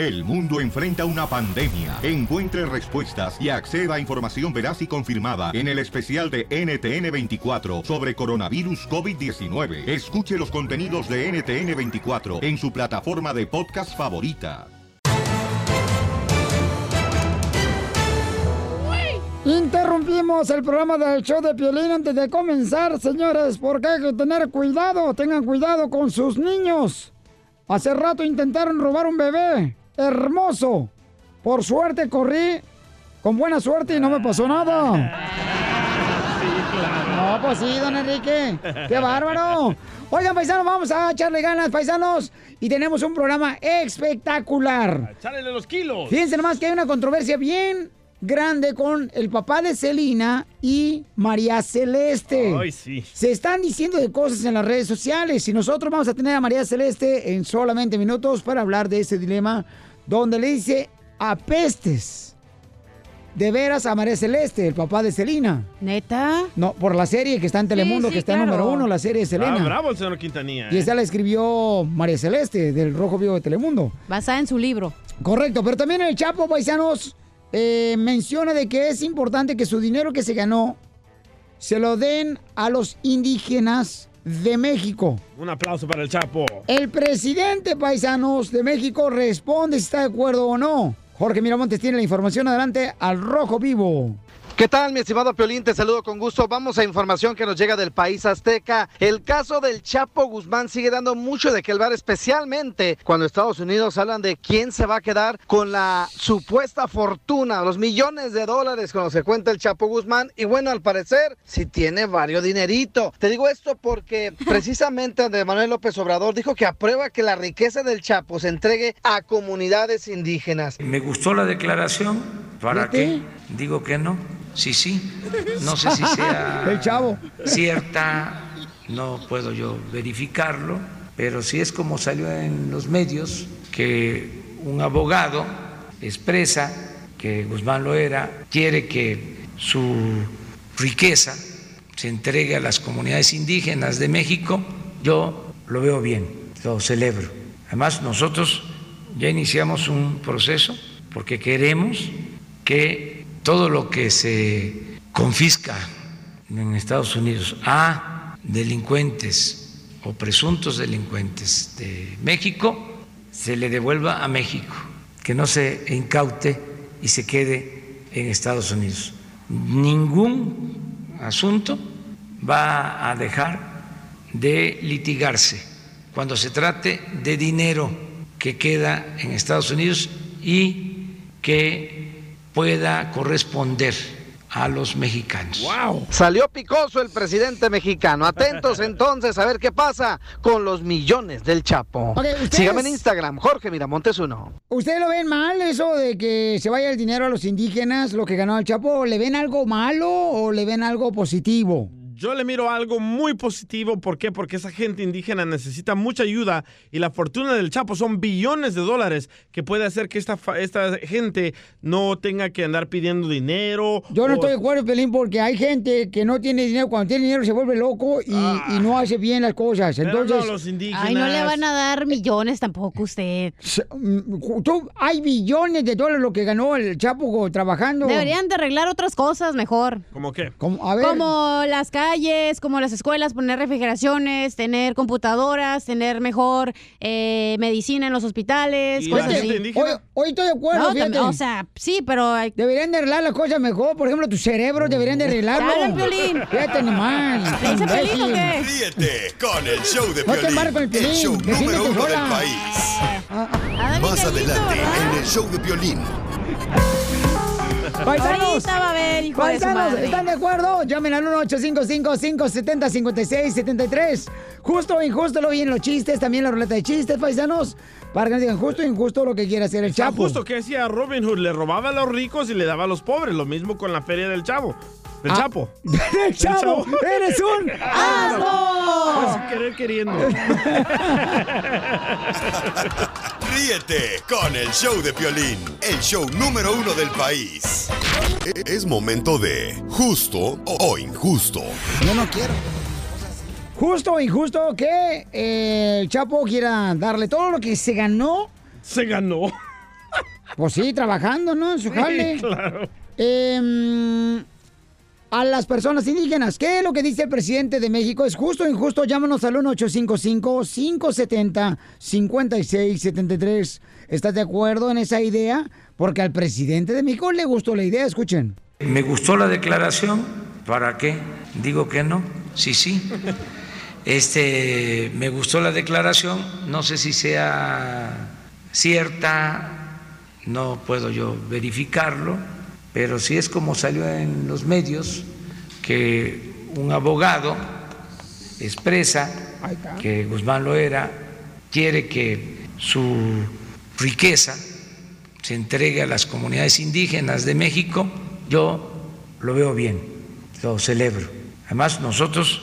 El mundo enfrenta una pandemia. Encuentre respuestas y acceda a información veraz y confirmada en el especial de NTN24 sobre coronavirus COVID-19. Escuche los contenidos de NTN24 en su plataforma de podcast favorita. Interrumpimos el programa del show de Piolín antes de comenzar, señores, porque hay que tener cuidado, tengan cuidado con sus niños. Hace rato intentaron robar un bebé, hermoso. Por suerte corrí con buena suerte y no me pasó nada. No, pues sí, don Enrique. ¡Qué bárbaro! Oigan, paisanos, vamos a echarle ganas, paisanos. Y tenemos un programa espectacular. ¡Echale los kilos! Fíjense nomás que hay una controversia bien grande con el papá de Celina y María Celeste. Ay, sí. Se están diciendo de cosas en las redes sociales y nosotros vamos a tener a María Celeste en solamente minutos para hablar de ese dilema donde le dice apestes. De veras a María Celeste, el papá de Celina. ¿Neta? No, por la serie que está en Telemundo, sí, que está en claro. número uno, la serie de Selena. Ah, bravo el señor Quintanilla. Y ¿eh? esa la escribió María Celeste, del Rojo Vivo de Telemundo. Basada en su libro. Correcto, pero también el Chapo Paisanos eh, menciona de que es importante que su dinero que se ganó se lo den a los indígenas de México. Un aplauso para el Chapo. El presidente Paisanos de México responde si está de acuerdo o no. Jorge Miramontes tiene la información adelante al Rojo Vivo. ¿Qué tal, mi estimado Piolín? Te saludo con gusto. Vamos a información que nos llega del país azteca. El caso del Chapo Guzmán sigue dando mucho de qué hablar, especialmente cuando Estados Unidos hablan de quién se va a quedar con la supuesta fortuna, los millones de dólares con los que cuenta el Chapo Guzmán. Y bueno, al parecer, sí tiene varios dinerito. Te digo esto porque precisamente Andrés Manuel López Obrador dijo que aprueba que la riqueza del Chapo se entregue a comunidades indígenas. Me gustó la declaración. ¿Para qué? Digo que no. Sí, sí. No sé si sea El chavo. cierta, no puedo yo verificarlo, pero si es como salió en los medios, que un abogado expresa que Guzmán lo era, quiere que su riqueza se entregue a las comunidades indígenas de México, yo lo veo bien, lo celebro. Además, nosotros ya iniciamos un proceso porque queremos que todo lo que se confisca en Estados Unidos a delincuentes o presuntos delincuentes de México se le devuelva a México, que no se incaute y se quede en Estados Unidos. Ningún asunto va a dejar de litigarse cuando se trate de dinero que queda en Estados Unidos y que pueda corresponder a los mexicanos. ¡Wow! Salió picoso el presidente mexicano. Atentos entonces a ver qué pasa con los millones del Chapo. Ok, ustedes- Sígame en Instagram, Jorge Miramontes uno. ¿Ustedes lo ven mal eso de que se vaya el dinero a los indígenas, lo que ganó el Chapo? ¿Le ven algo malo o le ven algo positivo? Yo le miro algo muy positivo. ¿Por qué? Porque esa gente indígena necesita mucha ayuda y la fortuna del Chapo son billones de dólares que puede hacer que esta, esta gente no tenga que andar pidiendo dinero. Yo no o- estoy de acuerdo, Pelín, porque hay gente que no tiene dinero. Cuando tiene dinero se vuelve loco y, y no hace bien las cosas. Pero Entonces, no los indígenas. Ay, no le van a dar millones tampoco usted. mm, tú, hay billones de dólares lo que ganó el Chapo trabajando. Deberían de arreglar otras cosas mejor. ¿Cómo qué? Como, a ver. Como las calles, como las escuelas, poner refrigeraciones, tener computadoras, tener mejor eh, medicina en los hospitales, ¿Y cosas así. Hoy, hoy estoy de acuerdo, No, o sea, sí, pero hay- Deberían de arreglar las cosas mejor. Por ejemplo, tus cerebros deberían de arreglarlo. Dale, Piolín. Fíjate nomás. ¿Le dice Piolín o qué? Ríete con el show de No te Piolín, con el Piolín, show defiéndete número uno del país. Anda bien Más adelante ¿verdad? en el show de Piolín. Paisanos, Ahorita va a ver, hijo de su paisanos, madre. ¿están de acuerdo? Llamen al 1-855-570-5673. Justo o injusto, lo vienen los chistes, también la ruleta de chistes, paisanos. Para que nos digan justo o injusto lo que quiere hacer el Está Chapo. justo que hacía Robin Hood, le robaba a los ricos y le daba a los pobres. Lo mismo con la feria del chavo. Del Ah. Chapo. ¡El Chavo! Chavo. ¡Eres un asno! Sin querer queriendo. Ríete con el show de Piolín, el show número uno del país. Es momento de justo o injusto. Yo no quiero. Justo o injusto que eh, el Chapo quiera darle todo lo que se ganó. Se ganó. Pues sí, trabajando, ¿no? En su Sí, jale. claro. Em, a las personas indígenas, ¿qué es lo que dice el presidente de México? ¿Es justo o injusto? Llámanos al 1-855-570-5673. ¿Estás de acuerdo en esa idea? Porque al presidente de México le gustó la idea, escuchen. ¿Me gustó la declaración? ¿Para qué? Digo que no. Sí, sí. Este, me gustó la declaración. No sé si sea cierta, no puedo yo verificarlo, pero si es como salió en los medios que un abogado expresa que Guzmán Loera quiere que su riqueza se entregue a las comunidades indígenas de México, yo lo veo bien, lo celebro. Además, nosotros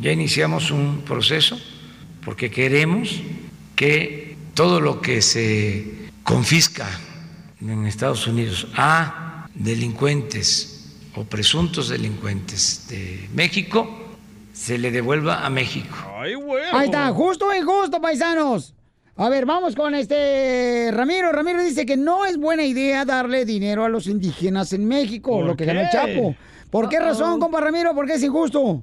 ya iniciamos un proceso porque queremos que todo lo que se confisca en Estados Unidos a delincuentes o presuntos delincuentes de México se le devuelva a México. Ay, güey. Ahí está, justo y justo, paisanos. A ver, vamos con este Ramiro. Ramiro dice que no es buena idea darle dinero a los indígenas en México, ¿Por lo que ganó el? Chapo. ¿Por qué razón, compa Ramiro? ¿Por qué es injusto?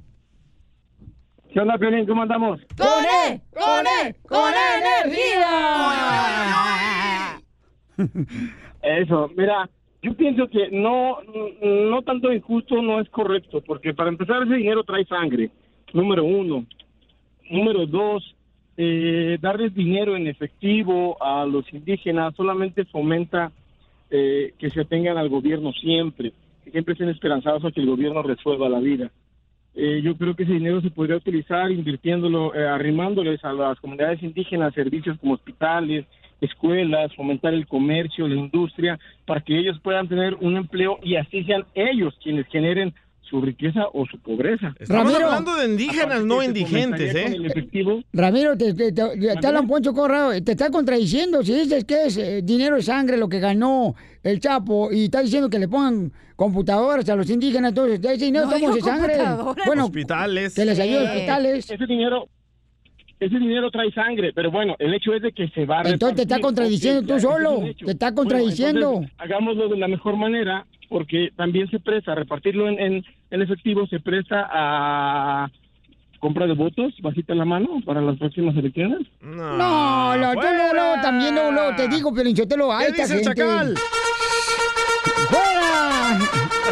¿Qué onda, Piolín? ¿Cómo andamos? ¡Con él! ¡Con él! ¡Con energía! Eso, mira, yo pienso que no, no tanto injusto no es correcto, porque para empezar ese dinero trae sangre, número uno. Número dos, eh, darles dinero en efectivo a los indígenas solamente fomenta eh, que se atengan al gobierno siempre, que siempre estén esperanzados a que el gobierno resuelva la vida. Eh, yo creo que ese dinero se podría utilizar invirtiéndolo, eh, arrimándoles a las comunidades indígenas servicios como hospitales, escuelas, fomentar el comercio, la industria, para que ellos puedan tener un empleo y así sean ellos quienes generen su riqueza o su pobreza. Estamos Ramiro. hablando de indígenas, no indigentes, ¿eh? el efectivo. Ramiro, te, te, te, te ¿Mande? hablan Poncho Corrado, te está contradiciendo. Si dices que es eh, dinero de sangre lo que ganó el Chapo y está diciendo que le pongan computadoras a los indígenas, entonces ese dinero No estamos de sangre. Bueno, Hospitales. que les ayude a hospitales. Ese dinero, ese dinero trae sangre, pero bueno, el hecho es de que se va a Entonces te está contradiciendo tú es solo, te está Bueno, contradiciendo. entonces, hagámoslo de la mejor manera, porque también se presta, repartirlo en, en, en efectivo se presta a compra de votos, bajita la mano para las próximas elecciones. No, No, lo, yo luego, luego, también luego, luego te digo, Pelinchotelo, a ¿Qué esta dice el gente. chacal?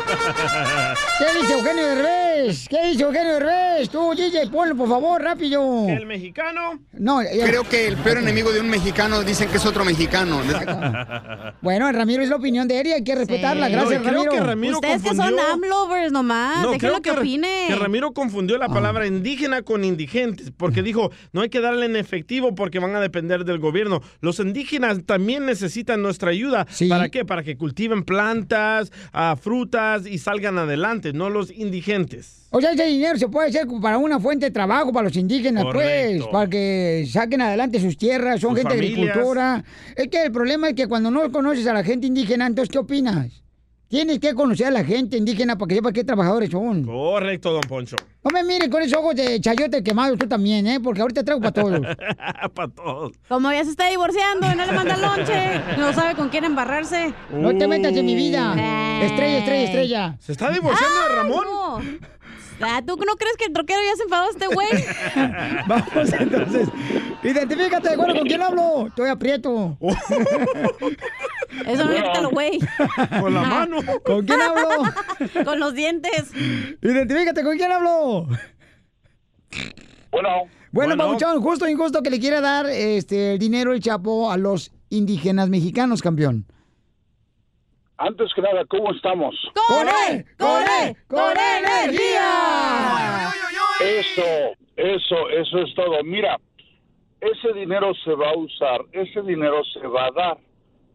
¿Qué dice Eugenio Derbez? ¿Qué dice Eugenio Derbez? Tú, DJ, ponlo, por favor, rápido. El mexicano. No, Creo que el peor enemigo de un mexicano dicen que es otro mexicano. bueno, Ramiro, es la opinión de él y hay que respetarla. Sí. Gracias, No, creo Ramiro. que Ramiro Ustedes que son confundió- AMLovers nomás, No, déjenlo creo que, que, opine. que Ramiro confundió la palabra indígena con indigentes, porque dijo, no hay que darle en efectivo porque van a depender del gobierno. Los indígenas también necesitan nuestra ayuda. Sí. ¿Para qué? Para que cultiven plantas, ah, frutas y salgan adelante, no los indigentes. O sea, ese dinero se puede hacer para una fuente de trabajo para los indígenas, pues, para que saquen adelante sus tierras, son Sus gente de familias. agricultura. Es que el problema es que cuando no conoces a la gente indígena, entonces, ¿qué opinas? Tienes que conocer a la gente indígena para que sepas qué trabajadores son. Correcto, don Poncho. No me mires con esos ojos de chayote quemados tú también, ¿eh? Porque ahorita traigo para todos. Para todos. Como ya se está divorciando y no le manda lonche, no sabe con quién embarrarse. No te metas en mi vida. Ay. Estrella, estrella, estrella. ¿Se está divorciando de ¡Ay, Ramón? no! Ah, ¿Tú no crees que el troquero ya se enfadó a este güey? Vamos entonces. Identifícate, bueno, ¿con quién hablo? Estoy aprieto. Eso no lo güey. Con la mano. ¿Con quién hablo? Con los dientes. Identifícate, ¿con quién hablo? Bueno, Bueno, Bueno. Pabuchón, justo o injusto que le quiera dar este el dinero el Chapo a los indígenas mexicanos, campeón. Antes que nada, ¿cómo estamos? ¡Con él! ¡Con él! ¡Con energía! Eso, eso, eso es todo. Mira, ese dinero se va a usar, ese dinero se va a dar.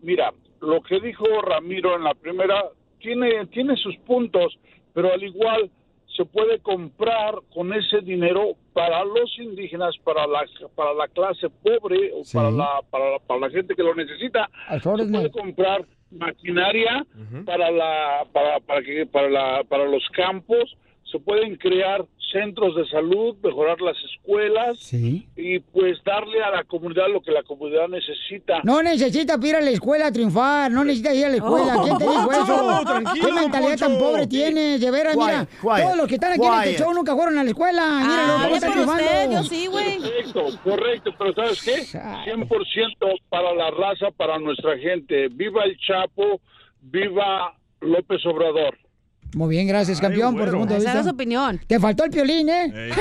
Mira, lo que dijo Ramiro en la primera tiene, tiene sus puntos, pero al igual se puede comprar con ese dinero para los indígenas, para la, para la clase pobre o Sí. para, la, para, la, para la gente que lo necesita. Al Se puede de- comprar maquinaria para la para para que para la para los campos se pueden crear centros de salud, mejorar las escuelas Sí. y pues darle a la comunidad lo que la comunidad necesita. No necesita ir a la escuela a triunfar, no necesita ir a la escuela. ¿Quién te dijo eso? ¿Qué mentalidad tan pobre tienes? De veras, mira, Quiet, todos los que están aquí en este quiet. show nunca fueron a la escuela. Míralo, Ah, están triunfando. yo sí, güey. Correcto, correcto, pero ¿sabes qué? 100% para la raza, para nuestra gente. Viva el Chapo, viva López Obrador. Muy bien, gracias, campeón, por tu punto de Esa vista. su opinión. Te faltó el piolín, ¿eh?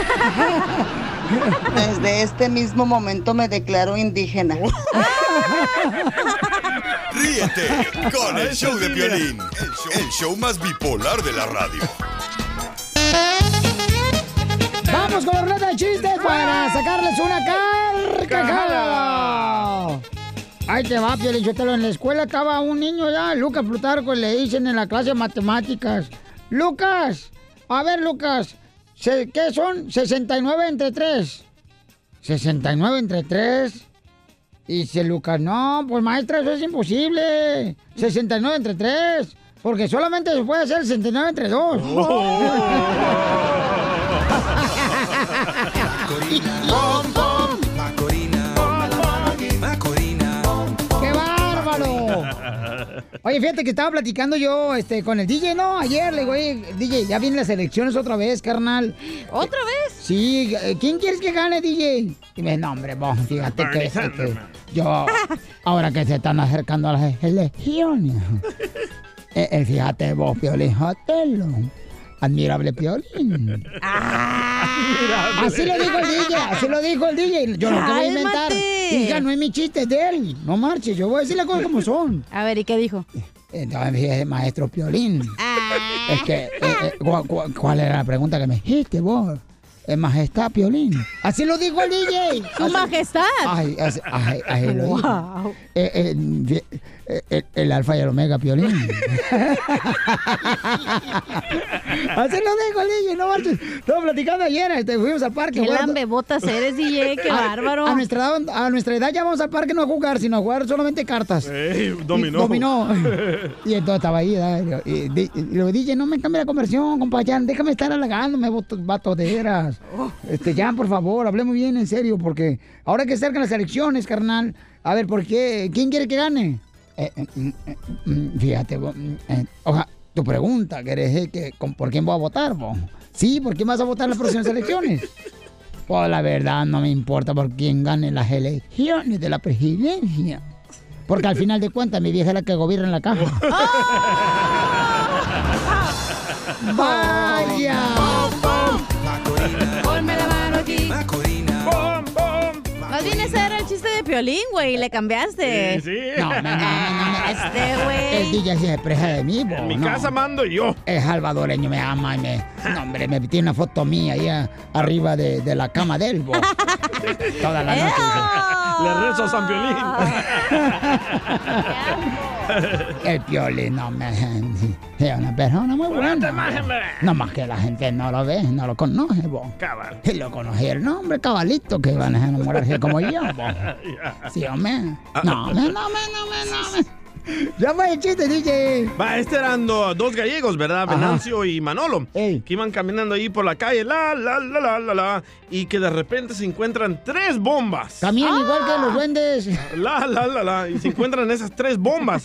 Desde este mismo momento me declaro indígena. Ríete con el show de Piolín, el show, el show más bipolar de la radio. Vamos con la ruleta de chistes para sacarles una carcajada. Ahí te va, Piolín Sotelo. En la escuela estaba un niño ya, Lucas Plutarco, y le dicen en la clase de matemáticas. Lucas, a ver, Lucas, ¿qué son 69 entre 3? 69 entre 3. Y dice Lucas, no, pues maestra, eso es imposible. 69 entre 3. Porque solamente se puede hacer 69 entre 2. ¡Qué Oye, fíjate que estaba platicando yo este, con el DJ, ¿no? Ayer le digo, oye, DJ, ya vienen las elecciones otra vez, carnal. ¿Otra vez? Sí, eh, ¿quién quieres que gane, DJ? Y me dice, no, hombre, vos, fíjate que, que yo, ahora que se están acercando a las elecciones, eh, eh, fíjate vos, Piolín Jotelo, admirable Piolín. Así lo dijo el DJ, así lo dijo el DJ. Yo no te voy a inventar. Hija, no es mi chiste, es de él. No marches, yo voy a decir las cosas como son. A ver, ¿y qué dijo? Entonces maestro Piolín. Es que, eh, eh, ¿cu- cu- ¿cuál era la pregunta que me dijiste vos? Eh, majestad Piolín. Así lo dijo el DJ. ¡Su majestad! Ay, así, ay, ay, lo dijo. Wow. Eh, eh, el, el alfa y el omega Piolín. Así lo dijo el DJ, no marches. Estaba platicando ayer, este, fuimos al parque. Qué lambebotas eres, DJ, qué A- bárbaro. A nuestra, edad, a nuestra edad ya vamos al parque no a jugar, sino a jugar solamente cartas. Ey, dominó. Y- dominó. y entonces estaba ahí, y, y, di- y le dije, no me cambie la conversión, compadre, déjame estar halagándome, vato- vato de veras. Este, ya, por favor, hablemos bien en serio, porque ahora que se acercan las elecciones, carnal, a ver, ¿por qué? ¿Quién quiere que gane? Eh, eh, mm, eh, mm, fíjate, vos, mm, eh, oja, tu pregunta, ¿querés que, con- ¿por quién voy a votar, vos? Sí, ¿por quién vas a votar en las próximas elecciones? Pues la verdad no me importa por quién gane las elecciones de la presidencia. Porque al final de cuentas mi vieja es la que gobierna en la caja. ¡Vaya! Ponme la mano aquí. Chiste de Piolín, güey, y le cambiaste. Sí, sí. No, no, no, no, no. Este, El güey. DJ se expresa de mí, bo, En mi no. casa mando yo. Es salvadoreño, me ama y me... No, hombre, me tiene una foto mía ahí a- arriba de, de la cama de él, bo. Toda la noche. Le rezo a San Piolín. El Piolín, no me... Es una persona muy buena. No más que la gente no lo ve, no lo conoce, bo. Cabal. Y lo conocí el nombre, cabalito, que van a enamorarse como yo, bo. Sí, hombre. No, me, no, me, no, me, no, me. Ya fue el chiste, DJ. Va, este eran do- dos gallegos, ¿verdad? Venancio y Manolo. Que iban caminando ahí por la calle, la, la, la, la, la, la. Y que de repente se encuentran tres bombas. Caminan igual que los duendes. La, la, la, la. Y se encuentran esas tres bombas.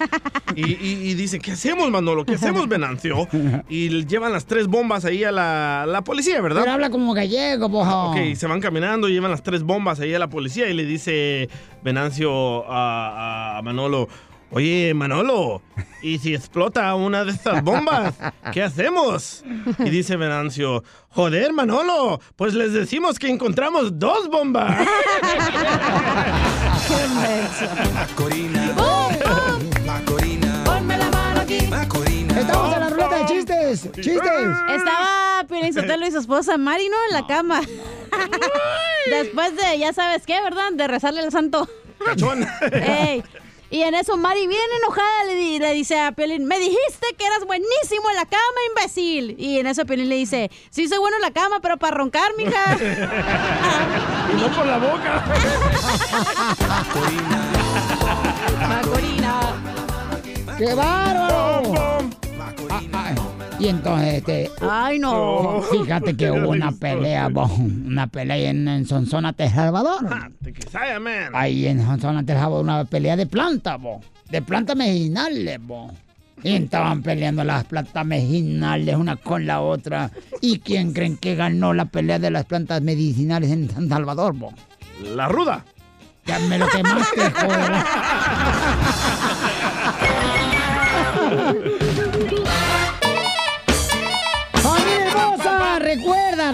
Y, y, y dicen, ¿qué hacemos, Manolo? ¿Qué hacemos, Venancio? Y llevan las tres bombas ahí a la, la policía, ¿verdad? Pero habla como gallego, bojo. Ok, se van caminando, llevan las tres bombas ahí a la policía y le dice Venancio a, a Manolo, oye Manolo, ¿y si explota una de estas bombas? ¿Qué hacemos? Y dice Venancio, joder Manolo, pues les decimos que encontramos dos bombas. Ponme la mano aquí. Estamos en la ruleta de chistes. Chistes. Estaba Piolín Sotelo y su esposa Mari, ¿no? En la cama. Después de, ya sabes qué, ¿verdad? De rezarle al santo. Cachón. Ey. Y en eso Mari, bien enojada, le, le dice a Piolín, me dijiste que eras buenísimo en la cama, imbécil. Y en eso Piolín le dice, sí soy bueno en la cama, pero para roncar, mija. y no por la boca. Macorina. ¡Qué bárbaro! Ah, ah, Y entonces, este... Ay, no. Fíjate que hubo una pelea, bo, una pelea en, en Sonsona, El Salvador. Man. Ahí en Sonsona, El Salvador, una pelea de planta, bo. De plantas medicinales, bo. Y estaban peleando las plantas medicinales una con la otra. ¿Y quién creen que ganó la pelea de las plantas medicinales en San Salvador, bo? La ruda. Ya me lo quemaste, joder.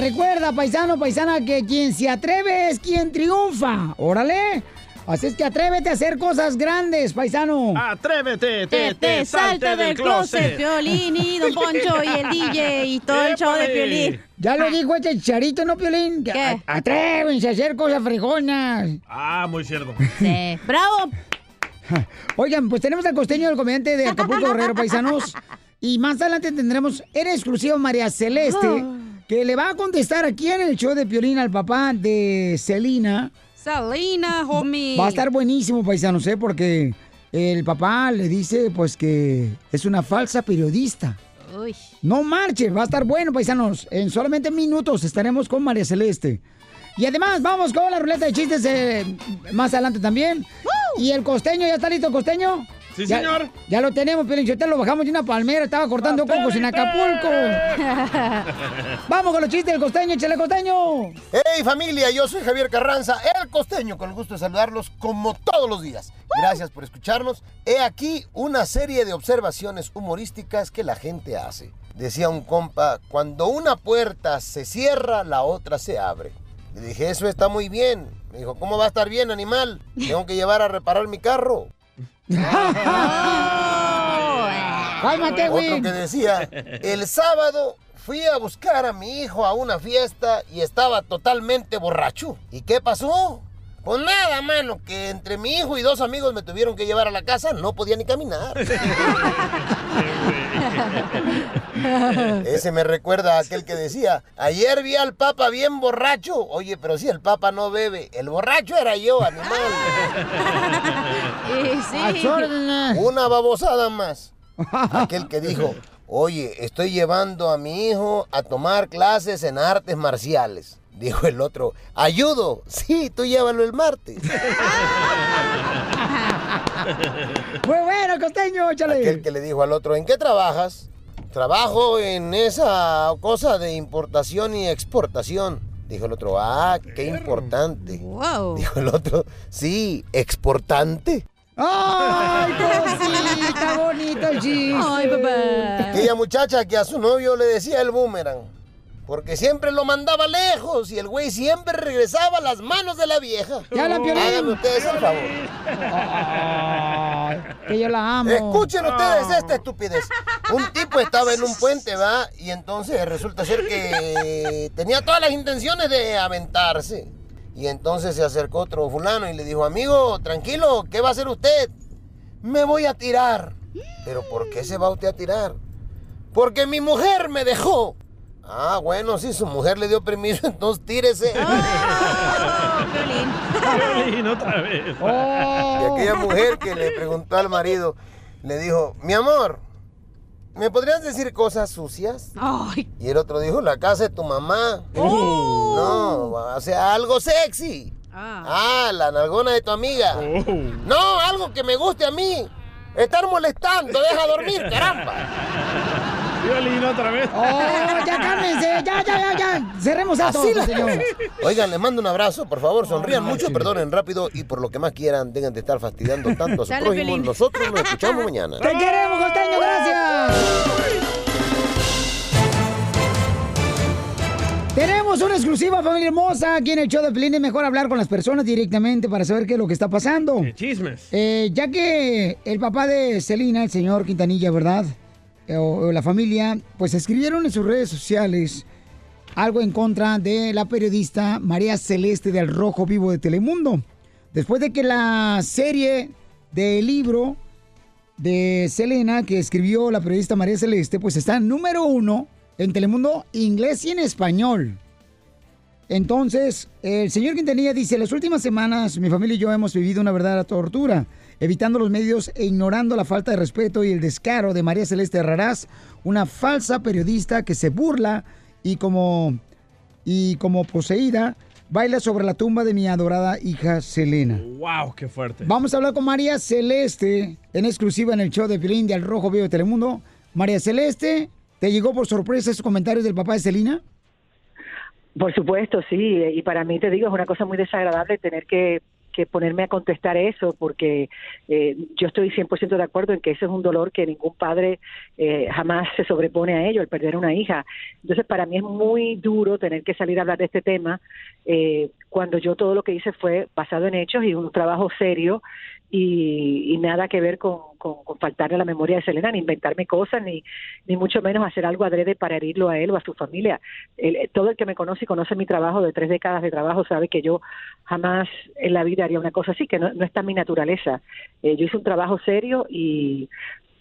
Recuerda, paisano, paisana, que quien se atreve es quien triunfa. ¡Órale! Así es que atrévete a hacer cosas grandes, paisano. Atrévete, Te, te salte del closet, Piolín y Don Poncho y el DJ y todo el show de Piolín. Ya lo dijo este charito, ¿no, Piolín? Que a- Atrévense a hacer cosas fregonas. Ah, muy cierto. Sí. ¡Bravo! Oigan, pues tenemos al costeño del comediante de Acapulco Guerrero, paisanos. Y más adelante tendremos en exclusiva María Celeste, que le va a contestar aquí en el show de Piolín al papá de Celina. Salina, homie. Va a estar buenísimo, paisanos, ¿eh? Porque el papá le dice, pues, que es una falsa periodista. Uy. No marche, va a estar bueno, paisanos. En solamente minutos estaremos con María Celeste. Y además, vamos con la ruleta de chistes eh, más adelante también. Y el costeño, ¿ya está listo costeño? Sí, Ya- señor. Ya lo tenemos, pero lo bajamos de una palmera, estaba cortando cocos en Acapulco. Vamos con los chistes del costeño, échale costeño. Hey familia, yo soy Javier Carranza, el costeño, con el gusto de saludarlos como todos los días. Gracias por escucharnos. He aquí una serie de observaciones humorísticas que la gente hace. Decía un compa, cuando una puerta se cierra, la otra se abre. Le dije, eso está muy bien. Me dijo, ¿cómo va a estar bien, animal? Tengo que llevar a reparar mi carro. Cálmate, güey. Otro que decía, el sábado fui a buscar a mi hijo a una fiesta y estaba totalmente borracho. ¿Y qué pasó? Pues nada, mano, que entre mi hijo y dos amigos me tuvieron que llevar a la casa, no podía ni caminar. Ese me recuerda a aquel que decía, ayer vi al Papa bien borracho. Oye, pero si el Papa no bebe, el borracho era yo, animal. Una babosada más. Aquel que dijo, oye, estoy llevando a mi hijo a tomar clases en artes marciales. Dijo el otro, ayudo. Sí, tú llévalo el martes. Muy bueno, costeño, échale. Aquel que le dijo al otro, ¿en qué trabajas? Trabajo en esa cosa de importación y exportación. Dijo el otro, ah, qué importante. Dijo el otro, sí, exportante. ¡Ay, cosita bonito el chiste! Ay, papá. Aquella muchacha que a su novio le decía el boomerang. Porque siempre lo mandaba lejos y el güey siempre regresaba a las manos de la vieja. ¡Ya Piolín! Háganme ustedes el favor. Que yo la amo. Escuchen ustedes esta estupidez. Un tipo estaba en un puente, ¿va? Y entonces resulta ser que tenía todas las intenciones de aventarse. Y entonces se acercó otro fulano y le dijo, amigo, tranquilo, ¿qué va a hacer usted? Me voy a tirar. ¿Pero por qué se va usted a tirar? Porque mi mujer me dejó. Ah, bueno, si su mujer le dio permiso, entonces tírese. Piolín, otra vez. Y aquella mujer que le preguntó al marido, le dijo, mi amor, ¿me podrías decir cosas sucias? Y el otro dijo, la casa de tu mamá. No, o sea, algo sexy. Ah. la nalgona de tu amiga. No, algo que me guste a mí. Estar molestando, deja dormir, caramba. Piolín, otra vez. ¡Oh, ya cálmense! ¡Ya, ya, ya, ya! Cerremos Así la- señor. Oigan, les mando un abrazo, por favor, sonrían mucho, perdonen rápido y por lo que más quieran, dejen de estar fastidiando tanto a su Dale, prójimo. Nosotros nos escuchamos mañana. ¡Te queremos, costeño! ¡Gracias! Tenemos una exclusiva, familia hermosa, aquí en el show de Pelín. Es mejor hablar con las personas directamente para saber qué es lo que está pasando. Chismes. Eh, ya que el papá de Celina, el señor Quintanilla, ¿verdad? Eh, la familia, pues escribieron en sus redes sociales algo en contra de la periodista María Celeste del Rojo Vivo de Telemundo. Después de que la serie del libro de Selena que escribió la periodista María Celeste, pues está número uno en Telemundo inglés y en español. Entonces, el señor Quintanilla dice, las últimas semanas mi familia y yo hemos vivido una verdadera tortura. Evitando los medios e ignorando la falta de respeto y el descaro de María Celeste Raraz, una falsa periodista que se burla y como, y como poseída baila sobre la tumba de mi adorada hija Selena. ¡Wow! ¡Qué fuerte! Vamos a hablar con María Celeste en exclusiva en el show de Pilín de Al Rojo Vivo de Telemundo. María Celeste, ¿te llegó por sorpresa esos comentarios del papá de Selena? Por supuesto, sí. Y para mí, te digo, es una cosa muy desagradable tener que, que ponerme a contestar eso, porque eh, yo estoy 100% de acuerdo en que ese es un dolor que ningún padre eh, jamás se sobrepone a ello, el perder una hija. Entonces, para mí es muy duro tener que salir a hablar de este tema eh, cuando yo todo lo que hice fue basado en hechos y un trabajo serio y, y nada que ver con, con, con faltarle la memoria de Selena, ni inventarme cosas, ni, ni mucho menos hacer algo adrede para herirlo a él o a su familia. El- todo el que me conoce y conoce mi trabajo de tres décadas de trabajo sabe que yo jamás en la vida haría una cosa así, que no, está mi naturaleza. Eh, yo hice un trabajo serio y,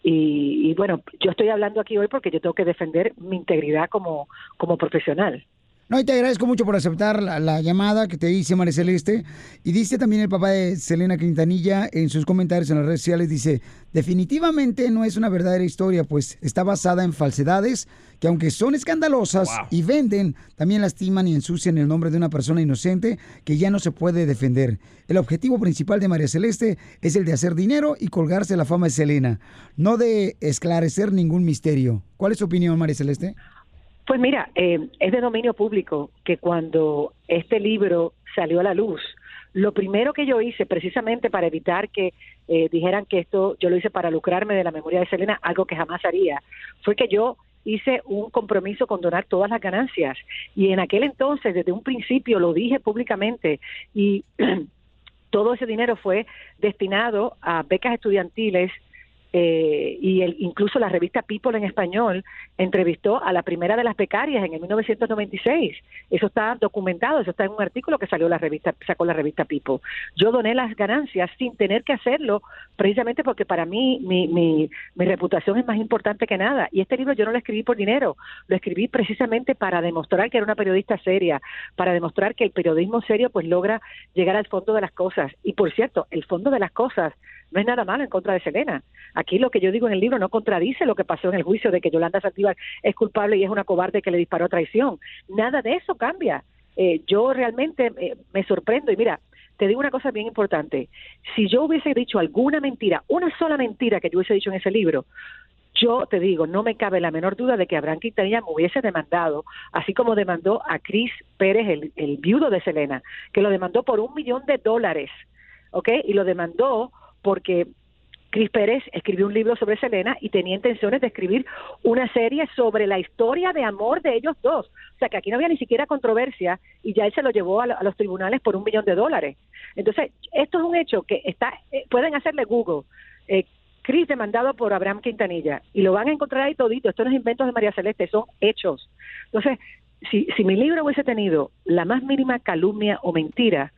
y, y bueno, yo estoy hablando aquí hoy porque yo tengo que defender mi integridad como, como profesional. No, y te agradezco mucho por aceptar la, la llamada que te hice, María Celeste. Y dice también el papá de Selena Quintanilla en sus comentarios en las redes sociales, dice, definitivamente no es una verdadera historia, pues está basada en falsedades que aunque son escandalosas y venden, también lastiman y ensucian el nombre de una persona inocente que ya no se puede defender. El objetivo principal de María Celeste es el de hacer dinero y colgarse la fama de Selena, no de esclarecer ningún misterio. ¿Cuál es su opinión, María Celeste? Pues mira, eh, es de dominio público que cuando este libro salió a la luz, lo primero que yo hice, precisamente para evitar que eh, dijeran que esto yo lo hice para lucrarme de la memoria de Selena, algo que jamás haría, fue que yo hice un compromiso con donar todas las ganancias. Y en aquel entonces, desde un principio, lo dije públicamente y todo ese dinero fue destinado a becas estudiantiles eh, y el, incluso la revista People en español entrevistó a la primera de las becarias en el 1996. Eso está documentado, eso está en un artículo que salió la revista, sacó la revista People. Yo doné las ganancias sin tener que hacerlo, precisamente porque para mí mi, mi, mi reputación es más importante que nada. Y este libro yo no lo escribí por dinero, lo escribí precisamente para demostrar que era una periodista seria, para demostrar que el periodismo serio pues logra llegar al fondo de las cosas. Y por cierto, el fondo de las cosas no es nada malo en contra de Selena. Aquí lo que yo digo en el libro no contradice lo que pasó en el juicio de que Yolanda Saldívar es culpable y es una cobarde que le disparó traición. Nada de eso cambia. Eh, yo realmente eh, me sorprendo y mira, te digo una cosa bien importante. Si yo hubiese dicho alguna mentira, una sola mentira que yo hubiese dicho en ese libro, yo te digo, no me cabe la menor duda de que Abraham Quintanilla me hubiese demandado, así como demandó a Chris Pérez, el, el viudo de Selena, que lo demandó por un millón de dólares, ¿ok? Y lo demandó porque Cris Pérez escribió un libro sobre Selena y tenía intenciones de escribir una serie sobre la historia de amor de ellos dos. O sea que aquí no había ni siquiera controversia y ya él se lo llevó a, lo- a los tribunales por un millón de dólares. Entonces, esto es un hecho que está, eh, pueden hacerle Google. Eh, Cris demandado por Abraham Quintanilla y lo van a encontrar ahí todito. Esto no es inventos de María Celeste, son hechos. Entonces, si, si mi libro hubiese tenido la más mínima calumnia o mentira,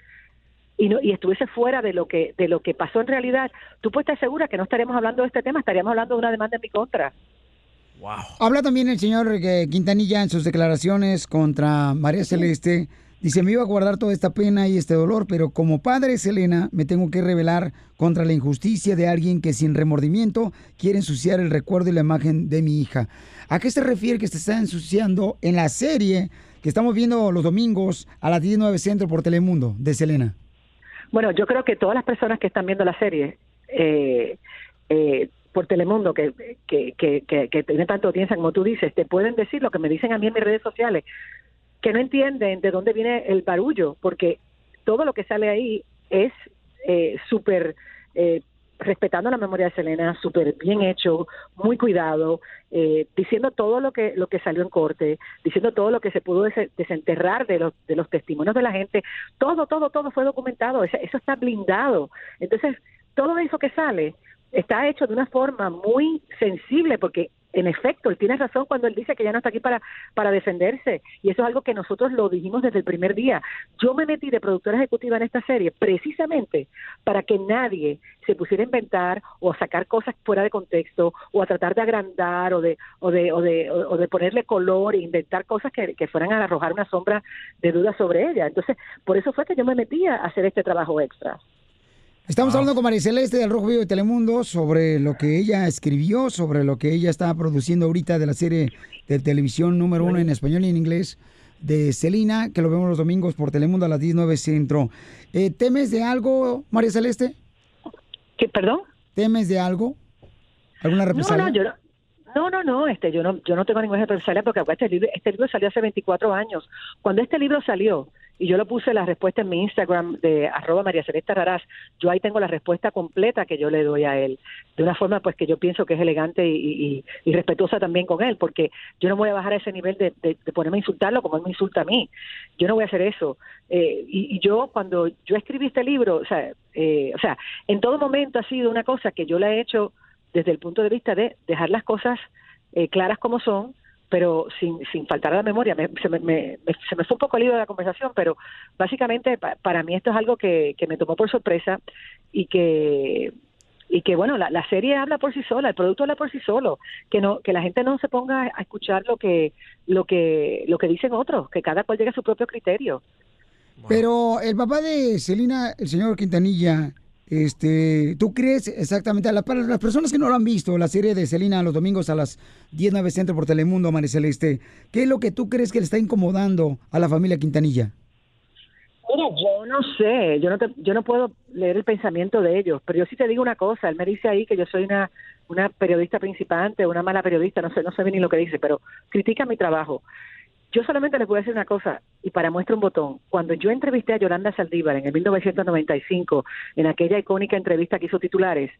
y, no, y estuviese fuera de lo que de lo que pasó en realidad, tú puedes estar segura que no estaríamos hablando de este tema, estaríamos hablando de una demanda en mi contra. Habla también el señor eh, Quintanilla en sus declaraciones contra María Celeste. Dice, me iba a guardar toda esta pena y este dolor, pero como padre, Selena, me tengo que rebelar contra la injusticia de alguien que sin remordimiento quiere ensuciar el recuerdo y la imagen de mi hija. ¿A qué se refiere que se está ensuciando en la serie que estamos viendo los domingos a las 19 Centro por Telemundo de Selena? Bueno, yo creo que todas las personas que están viendo la serie eh, eh, por Telemundo, que, que, que, que, tiene tanta audiencia como tú dices, te pueden decir lo que me dicen a mí en mis redes sociales, que no entienden de dónde viene el barullo, porque todo lo que sale ahí es eh, súper eh, respetando la memoria de Selena, súper bien hecho, muy cuidado, eh, diciendo todo lo que lo que salió en corte, diciendo todo lo que se pudo des- desenterrar de los de los testimonios de la gente, todo todo todo fue documentado, eso, eso está blindado. Entonces, todo eso que sale está hecho de una forma muy sensible porque en efecto, él tiene razón cuando él dice que ya no está aquí para, para defenderse. Y eso es algo que nosotros lo dijimos desde el primer día. Yo me metí de productora ejecutiva en esta serie precisamente para que nadie se pusiera a inventar o a sacar cosas fuera de contexto o a tratar de agrandar o de, o de, o de, o de ponerle color e inventar cosas que, que fueran a arrojar una sombra de duda sobre ella. Entonces, por eso fue que yo me metí a hacer este trabajo extra. Estamos hablando con María Celeste del Rojo Vivo de Telemundo sobre lo que ella escribió, sobre lo que ella está produciendo ahorita de la serie de televisión número uno en español y en inglés de Celina, que lo vemos los domingos por Telemundo a las 19 Centro. Eh, ¿Temes de algo, María Celeste? ¿Qué, perdón? ¿Temes de algo? ¿Alguna represalia? No, no, yo no. No, no, no, este, yo no, yo no tengo ninguna represalia porque acuérdate, este libro, este libro salió hace 24 años. Cuando este libro salió, y yo lo puse la respuesta en mi Instagram de arroba María Celeste Raraz, yo ahí tengo la respuesta completa que yo le doy a él, de una forma pues que yo pienso que es elegante y, respetuosa también con él, porque yo no voy a bajar a ese nivel de, de- de ponerme a insultarlo como él me insulta a mí. Yo no voy a hacer eso. Eh, y, y yo cuando yo escribí este libro, o sea, eh, o sea, en todo momento ha sido una cosa que yo la he hecho desde el punto de vista de dejar las cosas eh, claras como son, pero sin, sin faltar a la memoria. Me- se, me, me- se me fue un poco el hilo de la conversación, pero básicamente pa- para mí esto es algo que, que me tomó por sorpresa y que y que bueno la, la serie habla por sí sola el producto habla por sí solo que no que la gente no se ponga a escuchar lo que lo que lo que dicen otros que cada cual llegue a su propio criterio Pero el papá de Celina, el señor Quintanilla, este, ¿tú crees exactamente, a la- para las personas que no lo han visto, la serie de Celina los domingos a las 10, 9 centro por Telemundo, María Celeste, ¿qué es lo que tú crees que le está incomodando a la familia Quintanilla? Mira, yo no sé, yo no te- yo no puedo leer el pensamiento de ellos, pero yo sí te digo una cosa, él me dice ahí que yo soy una una periodista principante, una mala periodista, no sé, no sé bien ni lo que dice, pero critica mi trabajo. Yo solamente les voy a decir una cosa, y para muestra un botón. Cuando yo entrevisté a Yolanda Saldívar en el 1995, en aquella icónica entrevista que hizo titulares,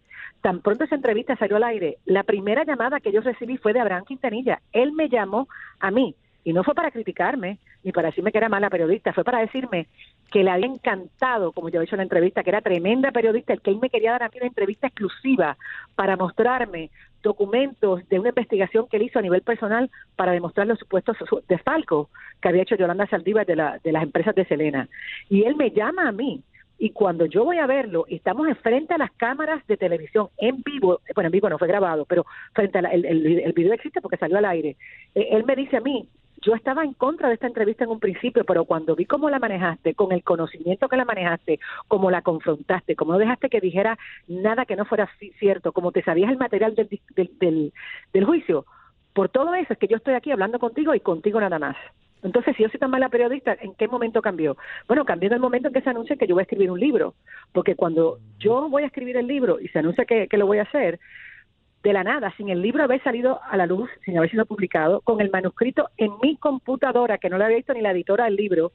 tan pronto esa entrevista salió al aire, la primera llamada que yo recibí fue de Abraham Quintanilla. Él me llamó a mí, y no fue para criticarme, ni para decirme que era mala periodista, fue para decirme que le había encantado, como yo he dicho en la entrevista, que era tremenda periodista, el que él me quería dar a mí una entrevista exclusiva para mostrarme documentos de una investigación que él hizo a nivel personal para demostrar los supuestos su- desfalcos que había hecho Yolanda Saldívar de, la, de las empresas de Selena. Y él me llama a mí y cuando yo voy a verlo, estamos enfrente a las cámaras de televisión en vivo, bueno, en vivo no fue grabado, pero frente a la- el, el, video existe porque salió al aire. Eh, él me dice a mí, yo estaba en contra de esta entrevista en un principio, pero cuando vi cómo la manejaste, con el conocimiento que la manejaste, cómo la confrontaste, cómo no dejaste que dijera nada que no fuera ci- cierto, como te sabías el material del, del, del, del juicio, por todo eso es que yo estoy aquí hablando contigo y contigo nada más. Entonces, si yo soy tan mala periodista, ¿en qué momento cambió? Bueno, cambió en el momento en que se anuncia que yo voy a escribir un libro, porque cuando yo voy a escribir el libro y se anuncia que, que lo voy a hacer, de la nada, sin el libro haber salido a la luz, sin haber sido publicado, con el manuscrito en mi computadora, que no lo había visto ni la editora del libro,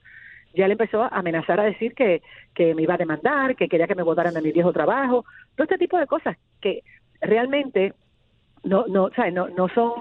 ya le empezó a amenazar a decir que, que me iba a demandar, que quería que me votaran de mi viejo trabajo, todo este tipo de cosas que realmente no no ¿sabes? no no son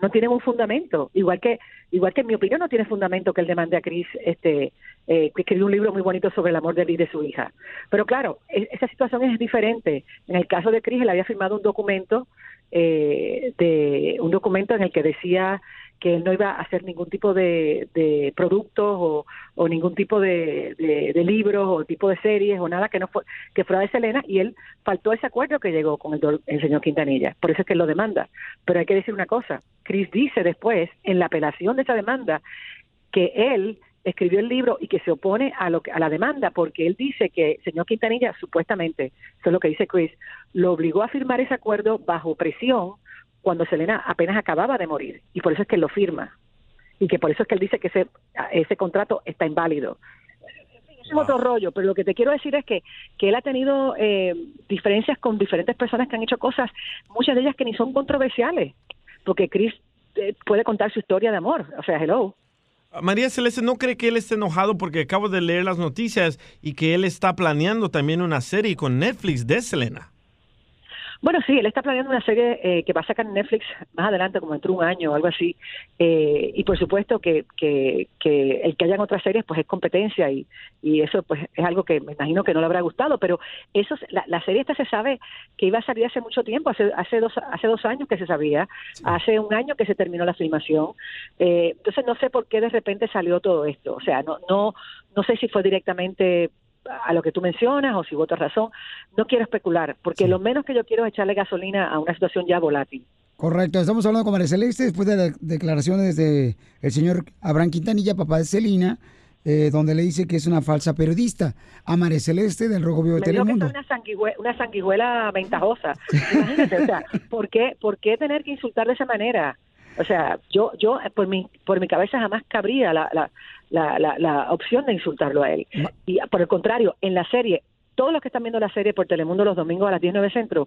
no tienen un fundamento igual que igual que en mi opinión no tiene fundamento que él demande a Chris este eh, que escribió un libro muy bonito sobre el amor de vida de su hija pero claro e- esa situación es diferente en el caso de Chris él había firmado un documento eh, de un documento en el que decía que él no iba a hacer ningún tipo de, de productos o, ningún tipo de, libros o tipo de series o nada que no fue, que fuera de Selena y él faltó a ese acuerdo que llegó con el, el señor Quintanilla. Por eso es que él lo demanda. Pero hay que decir una cosa, Chris dice después en la apelación de esa demanda que él escribió el libro y que se opone a lo a la demanda porque él dice que el señor Quintanilla supuestamente, eso es lo que dice Chris, lo obligó a firmar ese acuerdo bajo presión cuando Selena apenas acababa de morir y por eso es que él lo firma y que por eso es que él dice que ese ese contrato está inválido. Es otro rollo, pero lo que te quiero decir es que, que él ha tenido eh, diferencias con diferentes personas que han hecho cosas, muchas de ellas que ni son controversiales, porque Chris eh, puede contar su historia de amor, o sea, hello. María Celeste no cree que él esté enojado porque acabo de leer las noticias y que él está planeando también una serie con Netflix de Selena. Bueno, sí, él está planeando una serie eh, que va a sacar en Netflix más adelante, como dentro de un año o algo así. Eh, y por supuesto que, que, que el que hayan otras series, pues es competencia y, y eso pues es algo que me imagino que no le habrá gustado. Pero eso, es- la, la serie esta se sabe que iba a salir hace mucho tiempo, hace, hace, dos, hace dos años que se sabía, hace un año que se terminó la filmación. Eh, entonces no sé por qué de repente salió todo esto. O sea, no, no, no sé si fue directamente a lo que tú mencionas o si otra razón. No quiero especular, porque lo menos que yo quiero es echarle gasolina a una situación ya volátil. Correcto, estamos hablando con María Celeste después de las declaraciones de el señor Abraham Quintanilla, papá de Celina, eh, donde le dice que es una falsa periodista a María Celeste del Rojo Vivo de que Telemundo. soy una, sanguihue- una sanguijuela ventajosa. Imagínate, o sea, ¿por qué, ¿por qué tener que insultar de esa manera? O sea, yo, yo eh, por mi, por mi cabeza jamás cabría la, la, la, la, la opción de insultarlo a él. Y por el contrario, en la serie, todos los que están viendo la serie por Telemundo los domingos a las 19 Centro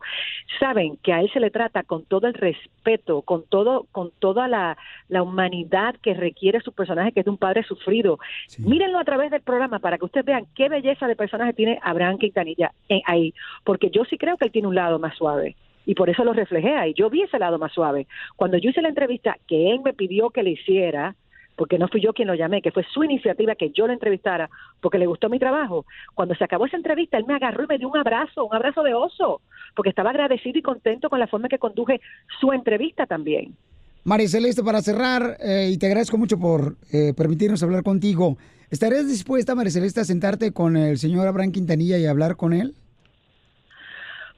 saben que a él se le trata con todo el respeto, con todo, con toda la, la humanidad que requiere su personaje, que es de un padre sufrido. Mírenlo a través del programa para que ustedes vean qué belleza de personaje tiene Abraham Quintanilla en- ahí, porque yo sí creo que él tiene un lado más suave. Y por eso lo reflejé ahí. Yo vi ese lado más suave. Cuando yo hice la entrevista que él me pidió que le hiciera, porque no fui yo quien lo llamé, que fue su iniciativa que yo lo entrevistara, porque le gustó mi trabajo. Cuando se acabó esa entrevista, él me agarró y me dio un abrazo, un abrazo de oso, porque estaba agradecido y contento con la forma en que conduje su entrevista también. María Celeste, para cerrar, eh, y te agradezco mucho por eh, permitirnos hablar contigo, ¿estarías dispuesta, María Celeste, a sentarte con el señor Abraham Quintanilla y hablar con él?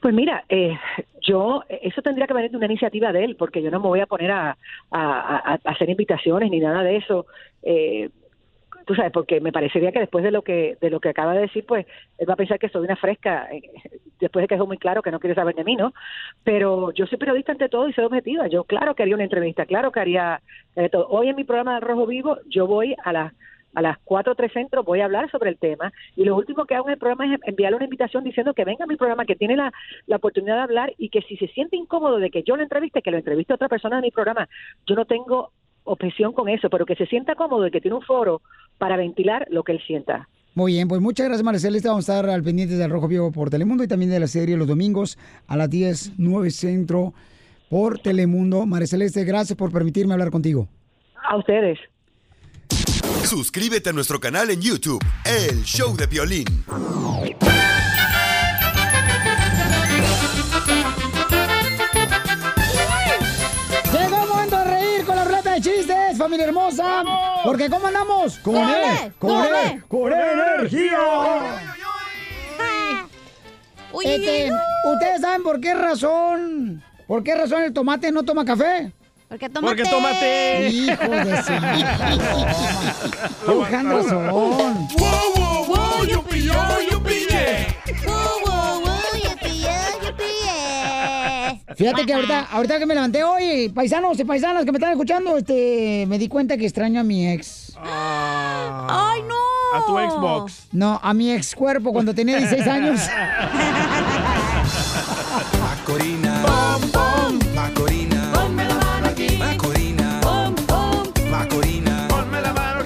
Pues mira, eh, yo, eso tendría que venir de una iniciativa de él, porque yo no me voy a poner a, hacer invitaciones ni nada de eso. Eh, tú sabes, porque me parecería que después de lo que de lo que acaba de decir, pues él va a pensar que soy una fresca, eh, después de que dejó muy claro que no quiere saber de mí, ¿no? Pero yo soy periodista ante todo y soy objetiva. Yo, claro que haría una entrevista, claro que haría eh, todo. Hoy en mi programa de Rojo Vivo, yo voy a las a las 4 o 3 centros voy a hablar sobre el tema y lo último que hago en el programa es enviarle una invitación diciendo que venga a mi programa, que tiene la, la oportunidad de hablar y que si se siente incómodo de que yo lo entreviste, que lo entreviste a otra persona de mi programa. Yo no tengo objeción con eso, pero que se sienta cómodo y que tiene un foro para ventilar lo que él sienta. Muy bien, pues muchas gracias, María Celeste. Vamos a estar al pendiente del Rojo Vivo por Telemundo y también de la serie los domingos a las 10, 9 centro por Telemundo. María Celeste, gracias por permitirme hablar contigo. A ustedes. Suscríbete a nuestro canal en YouTube, El Show de Violín. Llegó el momento de reír con la ruleta de chistes, familia hermosa. Porque ¿cómo andamos? Con ¡Con él, E, con él, E, con energía. Uy, Este, uy, ¿Ustedes saben por qué razón? ¿Por qué razón el tomate no toma café? Porque Porque tómate. Hijo de su... Cojan razón. wow, wow, yo pilló, yo pillé. Fíjate que ahorita, ahorita que me levanté hoy, paisanos y paisanas que me están escuchando, este, me di cuenta que extraño a mi ex. ¡Ay, no! A tu Xbox. No, a mi ex cuerpo cuando tenía 16 años. Macorina. Macorina.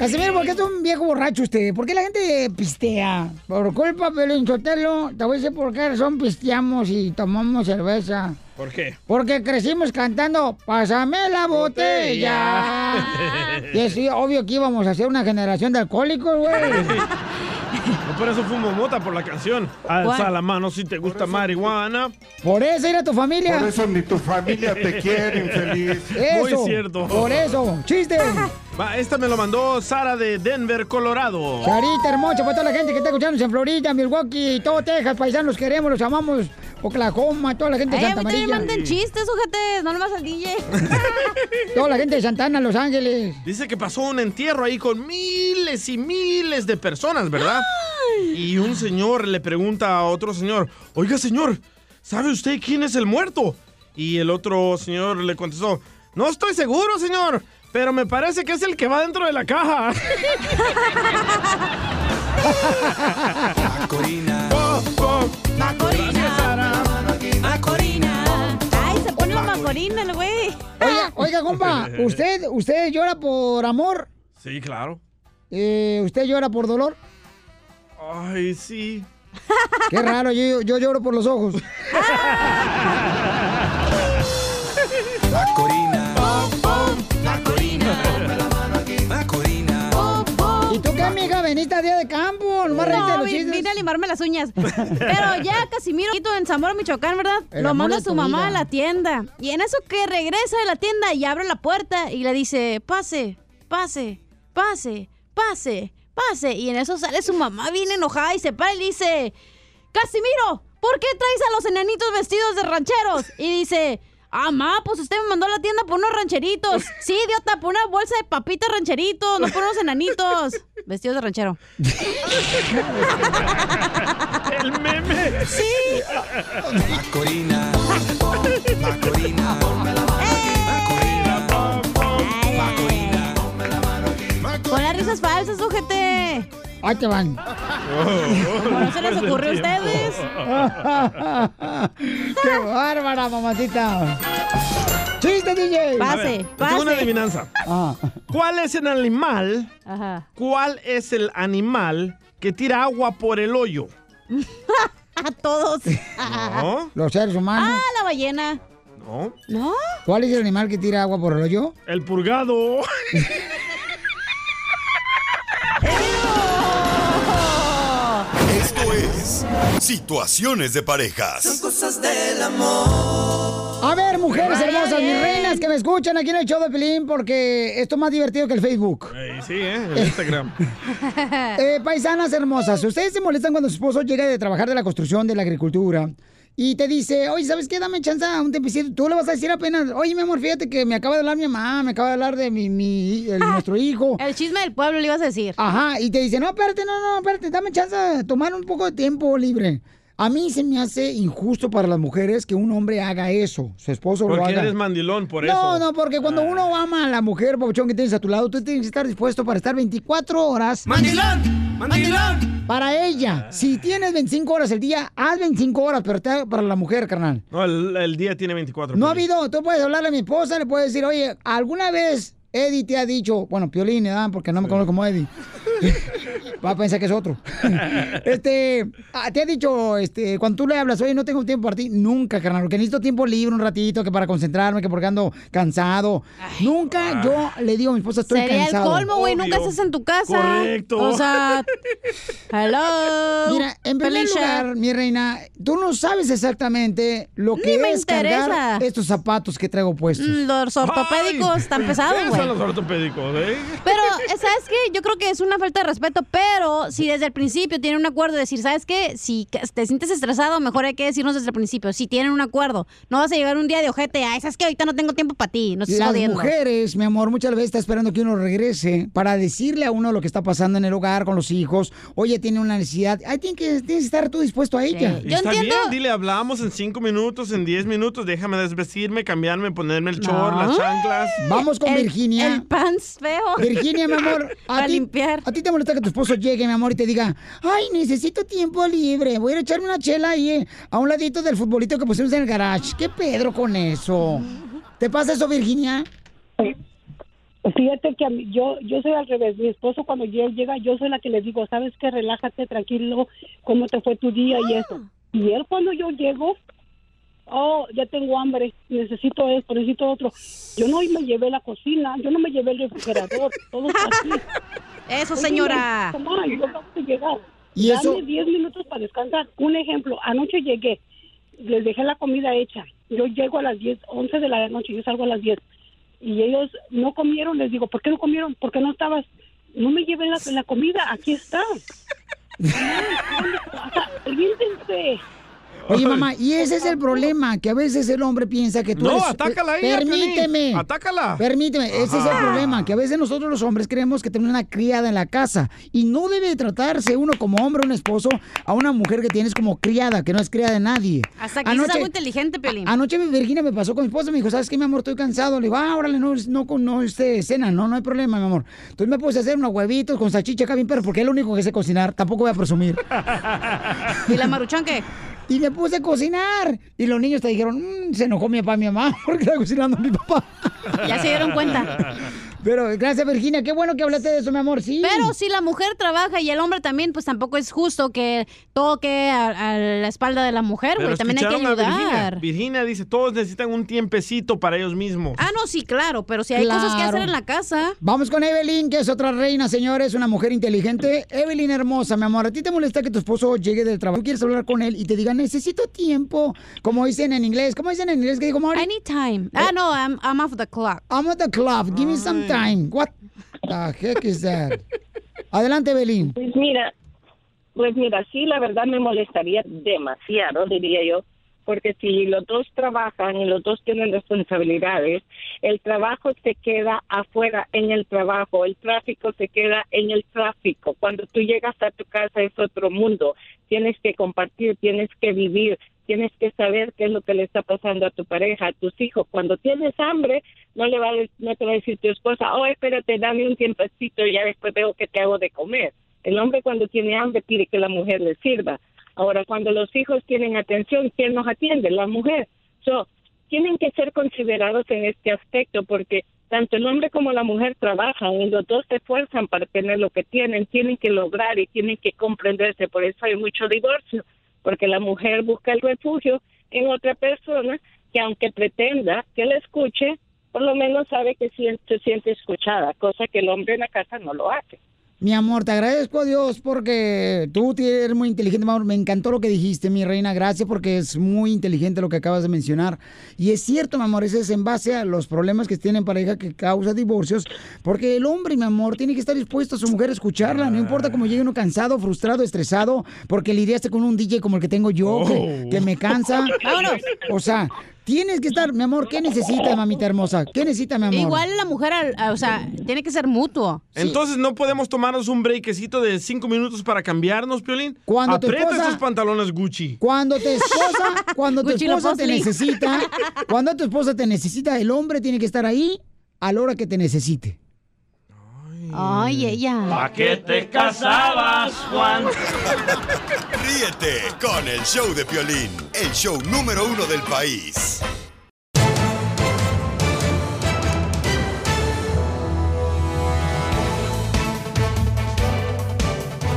Casimiro, ¿por qué es un viejo borracho usted? ¿Por qué la gente pistea? Por culpa de Sotelo, te voy a decir por qué razón pisteamos y tomamos cerveza. ¿Por qué? Porque crecimos cantando Pásame la botella. y es obvio que íbamos a ser una generación de alcohólicos, güey. No por eso fumo mota por la canción. Alza la mano si te gusta marihuana. Por eso era tu familia. Por eso ni tu familia te quiere, infeliz. Muy Eso, cierto. por eso. ¡Chiste! Va, esta me lo mandó Sara de Denver, Colorado. Charita hermosa, para toda la gente que está escuchando en Florida, Milwaukee, todo Texas, paisanos, los queremos, los amamos. Oklahoma, toda la gente de Ay, a Santa mí también María. manden chistes, ojetes, no nomás al DJ. Toda la gente de Santana, Los Ángeles. Dice que pasó un entierro ahí con miles y miles de personas, ¿verdad? Y un señor le pregunta a otro señor, oiga señor, ¿sabe usted quién es el muerto? Y el otro señor le contestó, no estoy seguro, señor, pero me parece que es el que va dentro de la caja. Macorina. Macorina. Macorina. Ay, se pone la macorina el güey. Oiga, oiga, compa, ¿usted, ¿usted llora por amor? Sí, claro. Eh, ¿Usted llora por dolor? Ay, sí. Qué raro, yo, yo lloro por los ojos. Macorina. Macorina. ¿Y tú qué, amiga? Veniste a día de campo, No, los vi- chistes. vine a limarme las uñas. Pero ya Casimiro en Zamora, Michoacán, ¿verdad? El Lo manda su mamá vida. a la tienda. Y en eso que regresa de la tienda y abre la puerta y le dice, pase, pase, pase, pase, pase. Y en eso sale su mamá bien enojada y se para y le dice, Casimiro, ¿por qué traes a los enanitos vestidos de rancheros? Y dice, Ah, ma, pues usted me mandó a la tienda por unos rancheritos. Sí, idiota, por una bolsa de papitas rancheritos, no por unos enanitos. Vestidos de ranchero. El meme. Sí. Macorina. Macorina. Con las risas falsas, ojete. Ahí te van. ¿Cómo no se les ocurrió a ustedes? ¡Qué bárbara, mamacita! ¡Chiste, DJ! A ver, tengo una adivinanza. Ah. ¿Cuál es el animal? Ajá. ¿Cuál es el animal que tira agua por el hoyo? A todos. No. Los seres humanos. Ah, la ballena. No. ¿No? ¿Cuál es el animal que tira agua por el hoyo? El purgado. Situaciones de Parejas. cosas del amor. A ver, mujeres hermosas, mis reinas que me escuchan aquí en el show de Pelín, porque esto es más divertido que el Facebook. Eh, sí, ¿eh? El Instagram. Eh, paisanas hermosas, ustedes se molestan cuando su esposo llega de trabajar de la construcción, de la agricultura, y te dice, oye, ¿sabes qué? Dame chance a un tiempecito. Tú le vas a decir apenas, oye, mi amor, fíjate que me acaba de hablar mi mamá, me acaba de hablar de mi, mi- el- nuestro hijo. El chisme del pueblo le ibas a decir. Ajá, y te dice, no, espérate, no, no, espérate, dame chance de tomar un poco de tiempo libre. A mí se me hace injusto para las mujeres que un hombre haga eso, su esposo lo Porque haga. eres mandilón, por no, eso. no, porque cuando uno ama a la mujer, papuchón, que tienes a tu lado, tú tienes que estar dispuesto para estar 24 horas. ¡Mandilón! ¡Mandilón! Para ella. Si tienes 25 horas el día, haz 25 horas, pero te haga para la mujer, carnal. No, el, el día tiene 24. No ha habido, tú puedes hablarle a mi esposa, le puedes decir, oye, ¿alguna vez Eddie te ha dicho, bueno, Piolín, ¿verdad? Porque no me conozco como Eddie. Va a pensar que es otro. este, ah, te ha dicho, este, cuando tú le hablas, oye, no tengo tiempo para ti, nunca, carnal, porque necesito tiempo libre un ratito, que para concentrarme, que porque ando cansado. nunca yo le digo a mi esposa, estoy Sería cansado. el colmo, güey. Nunca estás en tu casa. Correcto. O sea, hello. Mira, en primer Felicia. lugar, mi reina, tú no sabes exactamente lo que Ni me es cargar interesa. estos zapatos que traigo puestos. Mm, Los ortopédicos están pesados, ¿Qué güey. Los ortopédicos, eh? Pero, ¿sabes qué? Yo creo que es una falta de respeto, pero si desde el principio tienen un acuerdo de decir, ¿sabes qué? Si te sientes estresado, mejor hay que decirnos desde el principio. Si tienen un acuerdo, no vas a llegar un día de ojete, ay, ¿sabes qué? Ahorita no tengo tiempo para ti, no Las jodiendo. mujeres, mi amor, muchas veces está esperando que uno regrese para decirle a uno lo que está pasando en el hogar con los hijos. Oye, tiene una necesidad. Ay, tienes que, tienes que estar tú dispuesto a ella. Y está bien, dile, hablamos en 5 minutos, en 10 minutos, déjame desvestirme, cambiarme, ponerme el short, las chanclas. Vamos con El- Virginia. El pants feo. Virginia, mi amor, a Para ti, limpiar. a ti te molesta que tu esposo llegue, mi amor, y te diga, ay, necesito tiempo libre, voy a ir a echarme una chela ahí, eh, a un ladito del futbolito que pusimos en el garage. ¿Qué Pedro con eso? ¿Te pasa eso, Virginia? Fíjate que a mí- yo yo soy al revés. Mi esposo cuando lle- llega, yo soy la que le digo, sabes que relájate, tranquilo, cómo te fue tu día y eso. Y él cuando yo llego, oh, ya tengo hambre, necesito esto, necesito otro. Yo no me llevé la cocina, yo no me llevé el refrigerador, todo está aquí. Eso, Oye, señora. mamá, yo acabo de llegar. ¿Y Dame eso? 10 minutos para descansar. Un ejemplo, anoche llegué, les dejé la comida hecha. Yo llego a las 10, 11 de la noche, yo salgo a las 10. Y ellos no comieron, les digo, ¿por qué no comieron? ¿Por qué no estabas? No me llevé la, la comida, aquí está. Aliéntense. Oye, mamá, y ese es el problema, que a veces el hombre piensa que tú No, eres... atácala a ella, Permíteme. Piolín. Atácala. Permíteme, ese es el problema, que a veces nosotros los hombres creemos que tenemos una criada en la casa y no debe tratarse uno como hombre, un esposo, a una mujer que tienes como criada, que no es criada de nadie. Hasta que es algo inteligente, Pelín. Anoche Virginia me pasó con mi esposa, me dijo, ¿sabes qué, mi amor? Estoy cansado. Le digo, ah, órale, no, no, no, no este, cena, no, no hay problema, mi amor. Entonces me puse a hacer unos huevitos con salchicha acá bien perro, porque es lo único que sé cocinar, tampoco voy a presumir. ¿Y la maruchan qué? Y me puse a cocinar. Y los niños te dijeron, "Mm, se enojó mi papá y mi mamá porque está cocinando mi papá. Ya se dieron cuenta. Pero gracias, Virginia. Qué bueno que hablaste de eso, mi amor. Sí. Pero si la mujer trabaja y el hombre también, pues tampoco es justo que toque a, a la espalda de la mujer, güey. También hay que escucharon a Virginia. ayudar. Virginia dice, todos necesitan un tiempecito para ellos mismos. Ah, no, sí, claro, pero si hay cosas que hacer en la casa. Vamos con Evelyn, que es otra reina, señores, una mujer inteligente. Evelyn hermosa, mi amor, ¿a ti te molesta que tu esposo llegue del trabajo? ¿Tú quieres hablar con él y te diga, necesito tiempo? Como dicen en inglés. ¿Cómo dicen en inglés? ¿Qué digo, Mari? I need time. Ah, no, I'm, I'm off the clock. I'm at the club. Give me some time. What the heck is that? Adelante, Evelyn. Pues mira, pues mira, sí, la verdad me molestaría demasiado, diría yo, porque si los dos trabajan y los dos tienen responsabilidades, el trabajo se queda afuera en el trabajo, el tráfico se queda en el tráfico. Cuando tú llegas a tu casa es otro mundo, tienes que compartir, tienes que vivir, tienes que saber qué es lo que le está pasando a tu pareja, a tus hijos. Cuando tienes hambre, no le va a, no te va a decir tu esposa, oh, espérate, dame un tiempecito y ya después veo que te hago de comer. El hombre cuando tiene hambre pide que la mujer le sirva. Ahora, cuando los hijos tienen atención, ¿quién nos atiende? La mujer. So, tienen que ser considerados en este aspecto porque tanto el hombre como la mujer trabajan y los dos se esfuerzan para tener lo que tienen, tienen que lograr y tienen que comprenderse. Por eso hay mucho divorcio, porque la mujer busca el refugio en otra persona que aunque pretenda que la escuche, por lo menos sabe que se siente escuchada, cosa que el hombre en la casa no lo hace. Mi amor, te agradezco a Dios porque tú eres muy inteligente, mi amor. Me encantó lo que dijiste, mi reina. Gracias porque es muy inteligente lo que acabas de mencionar. Y es cierto, mi amor, ese es en base a los problemas que tienen pareja que causa divorcios. Porque el hombre, mi amor, tiene que estar dispuesto a su mujer a escucharla. No importa cómo llegue uno cansado, frustrado, estresado, porque lidiaste con un DJ como el que tengo yo, que, que me cansa. Vámonos. O sea, tienes que estar, mi amor, ¿qué necesita, mamita hermosa? ¿Qué necesita, mi amor? Igual la mujer, o sea, tiene que ser mutuo. Entonces, ¿no podemos tomarnos un breakcito de cinco minutos para cambiarnos, Piolín? Cuando tu Aprieta esposa- esos pantalones Gucci. Cuando tu esposa, cuando tu esposa te necesita, cuando tu esposa te necesita, el hombre tiene que estar ahí a la hora que te necesite. Ay, ella. ¿Pa' qué te casabas, Juan? Ríete con el show de Piolín, el show número uno del país.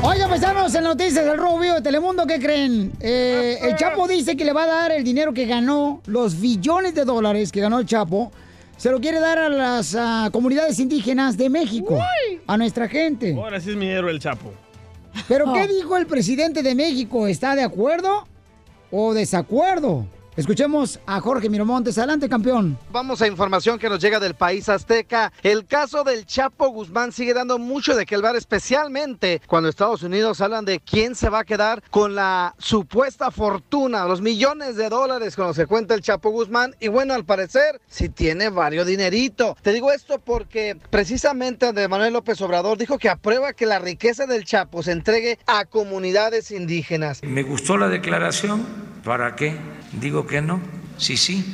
Oiga, paisanos, en noticias del Robo Vivo de Telemundo, ¿qué creen? Eh, el Chapo dice que le va a dar el dinero que ganó, los billones de dólares que ganó el Chapo, se lo quiere dar a las ah, comunidades indígenas de México, a nuestra gente. Ahora sí es mi héroe el Chapo. ¿Pero qué dijo el presidente de México? ¿Está de acuerdo o desacuerdo? Escuchemos a Jorge Miramontes. Adelante, campeón. Vamos a información que nos llega del país azteca. El caso del Chapo Guzmán sigue dando mucho de que hablar, especialmente cuando Estados Unidos hablan de quién se va a quedar con la supuesta fortuna, los millones de dólares con los que cuenta el Chapo Guzmán. Y bueno, al parecer, sí tiene varios dinerito. Te digo esto porque precisamente Andrés Manuel López Obrador dijo que aprueba que la riqueza del Chapo se entregue a comunidades indígenas. Me gustó la declaración. ¿Para qué? Digo que no. Sí, sí.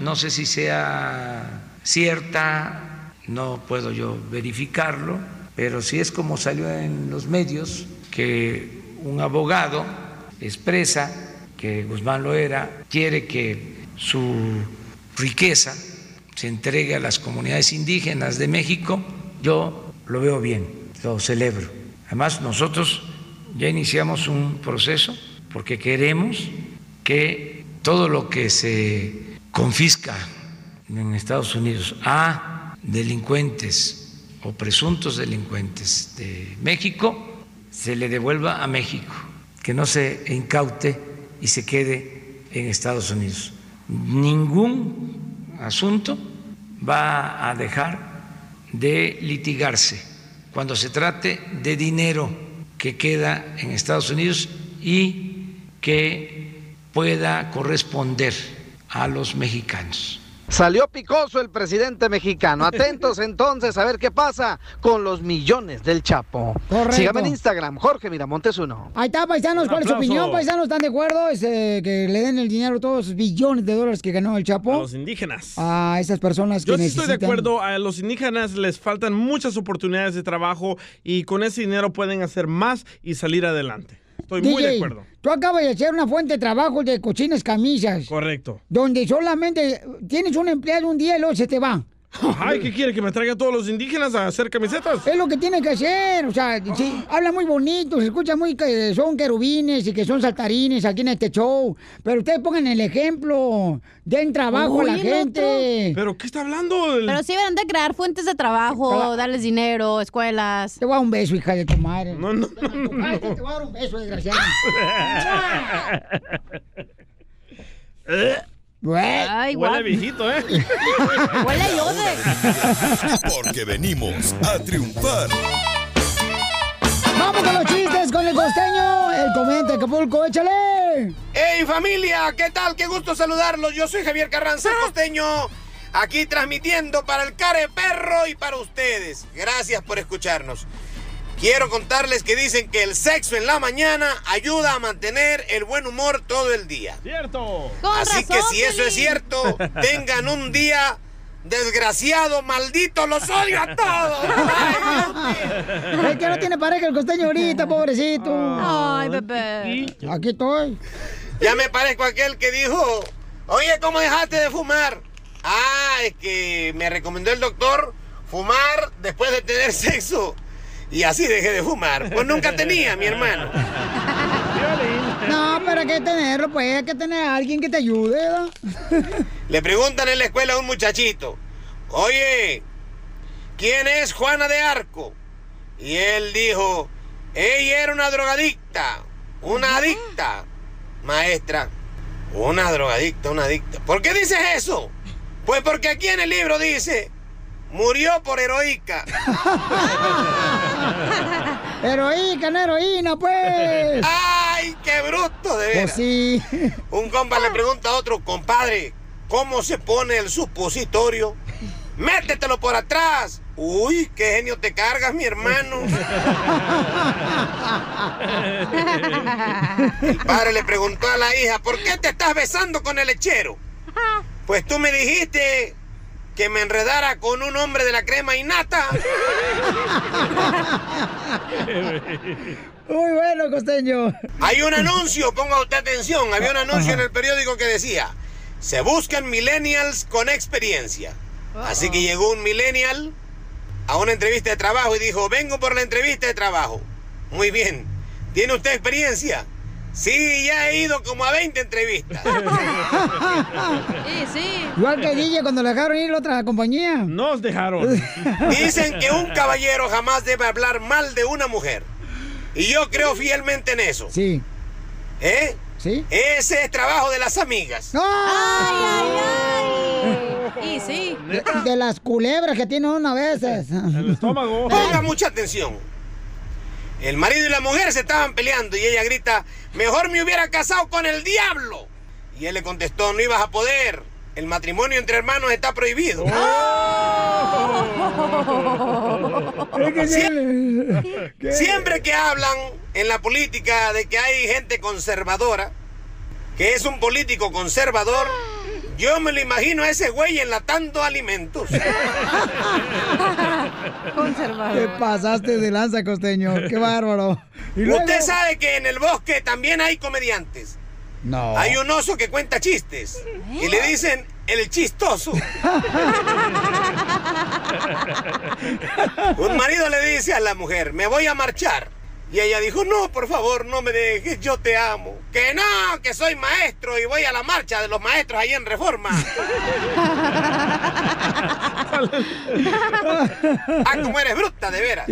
No sé si sea cierta, no puedo yo verificarlo, pero si es como salió en los medios, que un abogado expresa que Guzmán Loera quiere que su riqueza se entregue a las comunidades indígenas de México, yo lo veo bien, lo celebro. Además, nosotros ya iniciamos un proceso porque queremos que todo lo que se confisca en Estados Unidos a delincuentes o presuntos delincuentes de México se le devuelva a México, que no se incaute y se quede en Estados Unidos. Ningún asunto va a dejar de litigarse cuando se trate de dinero que queda en Estados Unidos y que pueda corresponder a los mexicanos. Salió picoso el presidente mexicano. Atentos entonces a ver qué pasa con los millones del Chapo. Correcto. Sígame en Instagram, Jorge Miramontes uno. Ahí está, paisanos. ¿Cuál es su opinión, paisanos? ¿Están de acuerdo? Este, que le den el dinero, todos esos billones de dólares que ganó el Chapo. A los indígenas. A esas personas que Yo sí necesitan. estoy de acuerdo, a los indígenas les faltan muchas oportunidades de trabajo y con ese dinero pueden hacer más y salir adelante. Estoy muy de acuerdo. Tú acabas de hacer una fuente de trabajo de cochinas camisas. Correcto. Donde solamente tienes un empleado un día y luego se te va. Ay, ¿qué quiere? ¿Que me traiga a todos los indígenas a hacer camisetas? Es lo que tiene que hacer, o sea, sí, habla muy bonito, se escucha muy que son querubines y que son saltarines aquí en este show, pero ustedes pongan el ejemplo, den trabajo a la gente. ¿Pero qué está hablando? Pero sí deberán de crear fuentes de trabajo, darles dinero, escuelas. Te voy a dar un beso, hija de tu madre. No, no, Te voy a dar un beso, desgraciado. Ay, Huele guau. viejito, ¿eh? Huele a yode. Porque venimos a triunfar. Vamos con los chistes con el costeño, el comediante de Acapulco, échale. ¡Échale! ¡Hey familia! ¿Qué tal? ¡Qué gusto saludarlos! Yo soy Javier Carranza, el costeño, aquí transmitiendo para el Care Perro y para ustedes. Gracias por escucharnos. Quiero contarles que dicen que el sexo en la mañana ayuda a mantener el buen humor todo el día. ¡Cierto! Así que si eso es cierto, tengan un día desgraciado, maldito, los odio a todos. Es que no tiene pareja el costeño ahorita, pobrecito. Ay, bebé. Aquí estoy. Ya me parezco a aquel que dijo, oye, ¿cómo dejaste de fumar? Ah, es que me recomendó el doctor fumar después de tener sexo. Y así dejé de fumar. Pues nunca tenía, mi hermano. No, pero hay que tenerlo, pues hay que tener a alguien que te ayude. Le preguntan en la escuela a un muchachito, oye, ¿quién es Juana de Arco? Y él dijo, ella era una drogadicta, una adicta. Maestra, una drogadicta, una adicta. ¿Por qué dices eso? Pues porque aquí en el libro dice, murió por heroica. Heroína, no heroína, pues. ¡Ay, qué bruto, de Pues veras! sí. Un compa le pregunta a otro, compadre, ¿cómo se pone el supositorio? ¡Métetelo por atrás! ¡Uy, qué genio te cargas, mi hermano! El padre le preguntó a la hija, ¿por qué te estás besando con el lechero? Pues tú me dijiste que me enredara con un hombre de la crema innata. Muy bueno, costeño. Hay un anuncio, ponga usted atención, había un anuncio en el periódico que decía, se buscan millennials con experiencia. Así que llegó un millennial a una entrevista de trabajo y dijo, vengo por la entrevista de trabajo. Muy bien, ¿tiene usted experiencia? Sí, ya he ido como a 20 entrevistas. Sí, sí. Igual que DJ cuando le dejaron ir a la otra compañía. Nos dejaron. Dicen que un caballero jamás debe hablar mal de una mujer. Y yo creo fielmente en eso. Sí. ¿Eh? Sí. Ese es trabajo de las amigas. Ay, ay, ay. Y sí. De, de las culebras que tiene uno a veces. El estómago. Ponga mucha atención. El marido y la mujer se estaban peleando y ella grita, mejor me hubiera casado con el diablo. Y él le contestó, no ibas a poder. El matrimonio entre hermanos está prohibido. Sie- ¿Qué? Siempre que hablan en la política de que hay gente conservadora, que es un político conservador, yo me lo imagino a ese güey enlatando alimentos. Te pasaste de lanza, costeño. Qué bárbaro. Y luego- Usted sabe que en el bosque también hay comediantes. No. Hay un oso que cuenta chistes y le dicen el chistoso. un marido le dice a la mujer, me voy a marchar. Y ella dijo, no, por favor, no me dejes, yo te amo. Que no, que soy maestro y voy a la marcha de los maestros ahí en Reforma. ah, como eres bruta, de veras.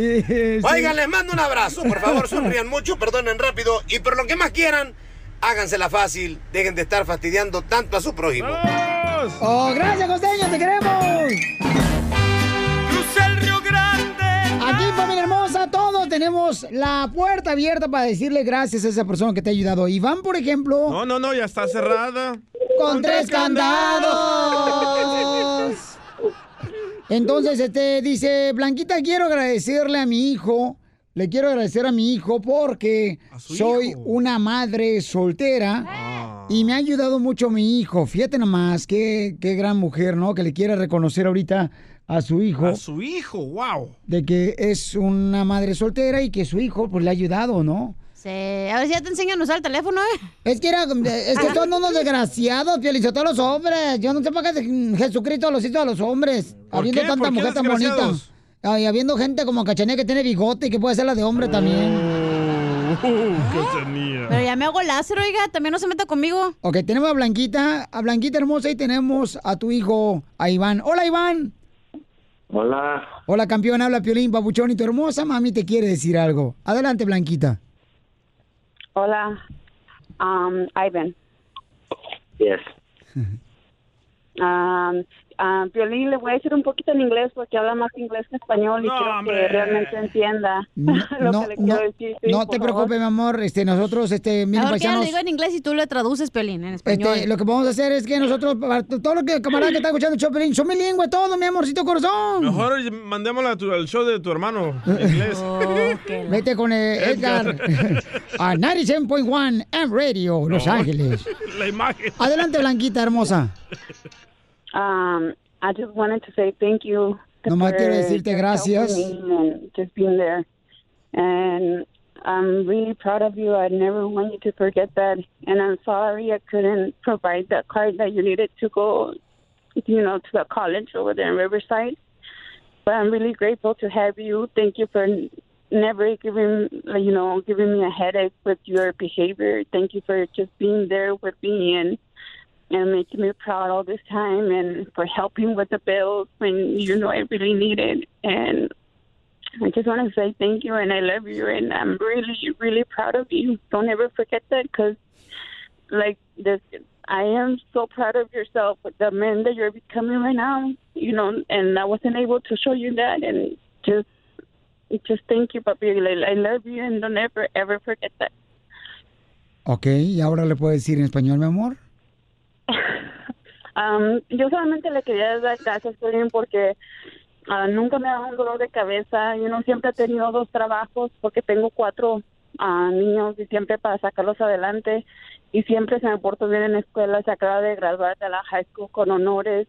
Oigan, les mando un abrazo. Por favor, sonrían mucho, perdonen rápido. Y por lo que más quieran, hágansela fácil. Dejen de estar fastidiando tanto a su prójimo. Oh, gracias, costeño, te queremos. Familia hermosa, todos tenemos la puerta abierta para decirle gracias a esa persona que te ha ayudado. Iván, por ejemplo, No, no, no, ya está cerrada. con tres candados. Entonces, este, dice, Blanquita, quiero agradecerle a mi hijo, le quiero agradecer a mi hijo porque soy hijo. una madre soltera y me ha ayudado mucho mi hijo. Fíjate nomás, qué, qué gran mujer, ¿no? Que le quiere reconocer ahorita a su hijo A su hijo, wow. de que es una madre soltera y que su hijo pues le ha ayudado, ¿no? Sí. A ver si ya te enseñan a usar el teléfono, ¿eh? Es que era, es que son unos desgraciados, Piolizotelo, todos los hombres. Yo no sé para qué Jesucristo los hizo a los hombres. ¿Por Habiendo qué? tanta ¿Por mujer tan bonita. Ay, habiendo gente como Cachanía que tiene bigote y que puede ser la de hombre también. Pero ya me hago láser, oiga. También no se meta conmigo. Ok, tenemos a Blanquita, a Blanquita hermosa y tenemos a tu hijo, a Iván. Hola, Iván. Hola, Hola, campeón, habla Piolín, papuchón y tu hermosa mami te quiere decir algo. Adelante, Blanquita. Hola, um, Ivan. yes. Ah, ah, Piolín, le voy a decir un poquito en inglés porque habla más inglés que español y No, quiero hombre. que realmente entienda No, lo no, que le quiero decir. sí, no te favor. preocupes, mi amor. Este, nosotros, este, ella lo paisanos. digo en inglés y tú le traduces, Pelín, en español. Este, lo que vamos a hacer es que nosotros, para todo lo que camarada que está escuchando el Chopelín, son bilingües todos, mi amorcito corazón. Mejor mandémosla a tu- al show de tu hermano en inglés. Vete con eh, Edgar a 97.1 M Radio, Los No. Ángeles. La imagen. Adelante, Blanquita hermosa. Um, I just wanted to say thank you. Nomás quiero decirte gracias. and just being there. And I'm really proud of you. I never want you to forget that. And I'm sorry I couldn't provide that card that you needed to go, you know, to the college over there in Riverside. But I'm really grateful to have you. Thank you for never giving, you know, giving me a headache with your behavior. Thank you for just being there with me and and making me proud all this time and for helping with the bills when you know I really need it. And I just want to say thank you and I love you and I'm really, really proud of you. Don't ever forget that because, like, this, I am so proud of yourself the man that you're becoming right now, you know, and I wasn't able to show you that and just, just thank you, papi. I I love you and don't ever, ever forget that. Ok, y ahora le puedo decir en español, mi amor. Am, yo solamente le quería dar gracias, Piolín, porque ah, nunca me ha dado un dolor de cabeza. Yo no siempre he tenido dos trabajos porque tengo cuatro ah, niños y siempre para sacarlos adelante. Y siempre se me portó bien en la escuela. Se acaba de graduar de la high school con honores.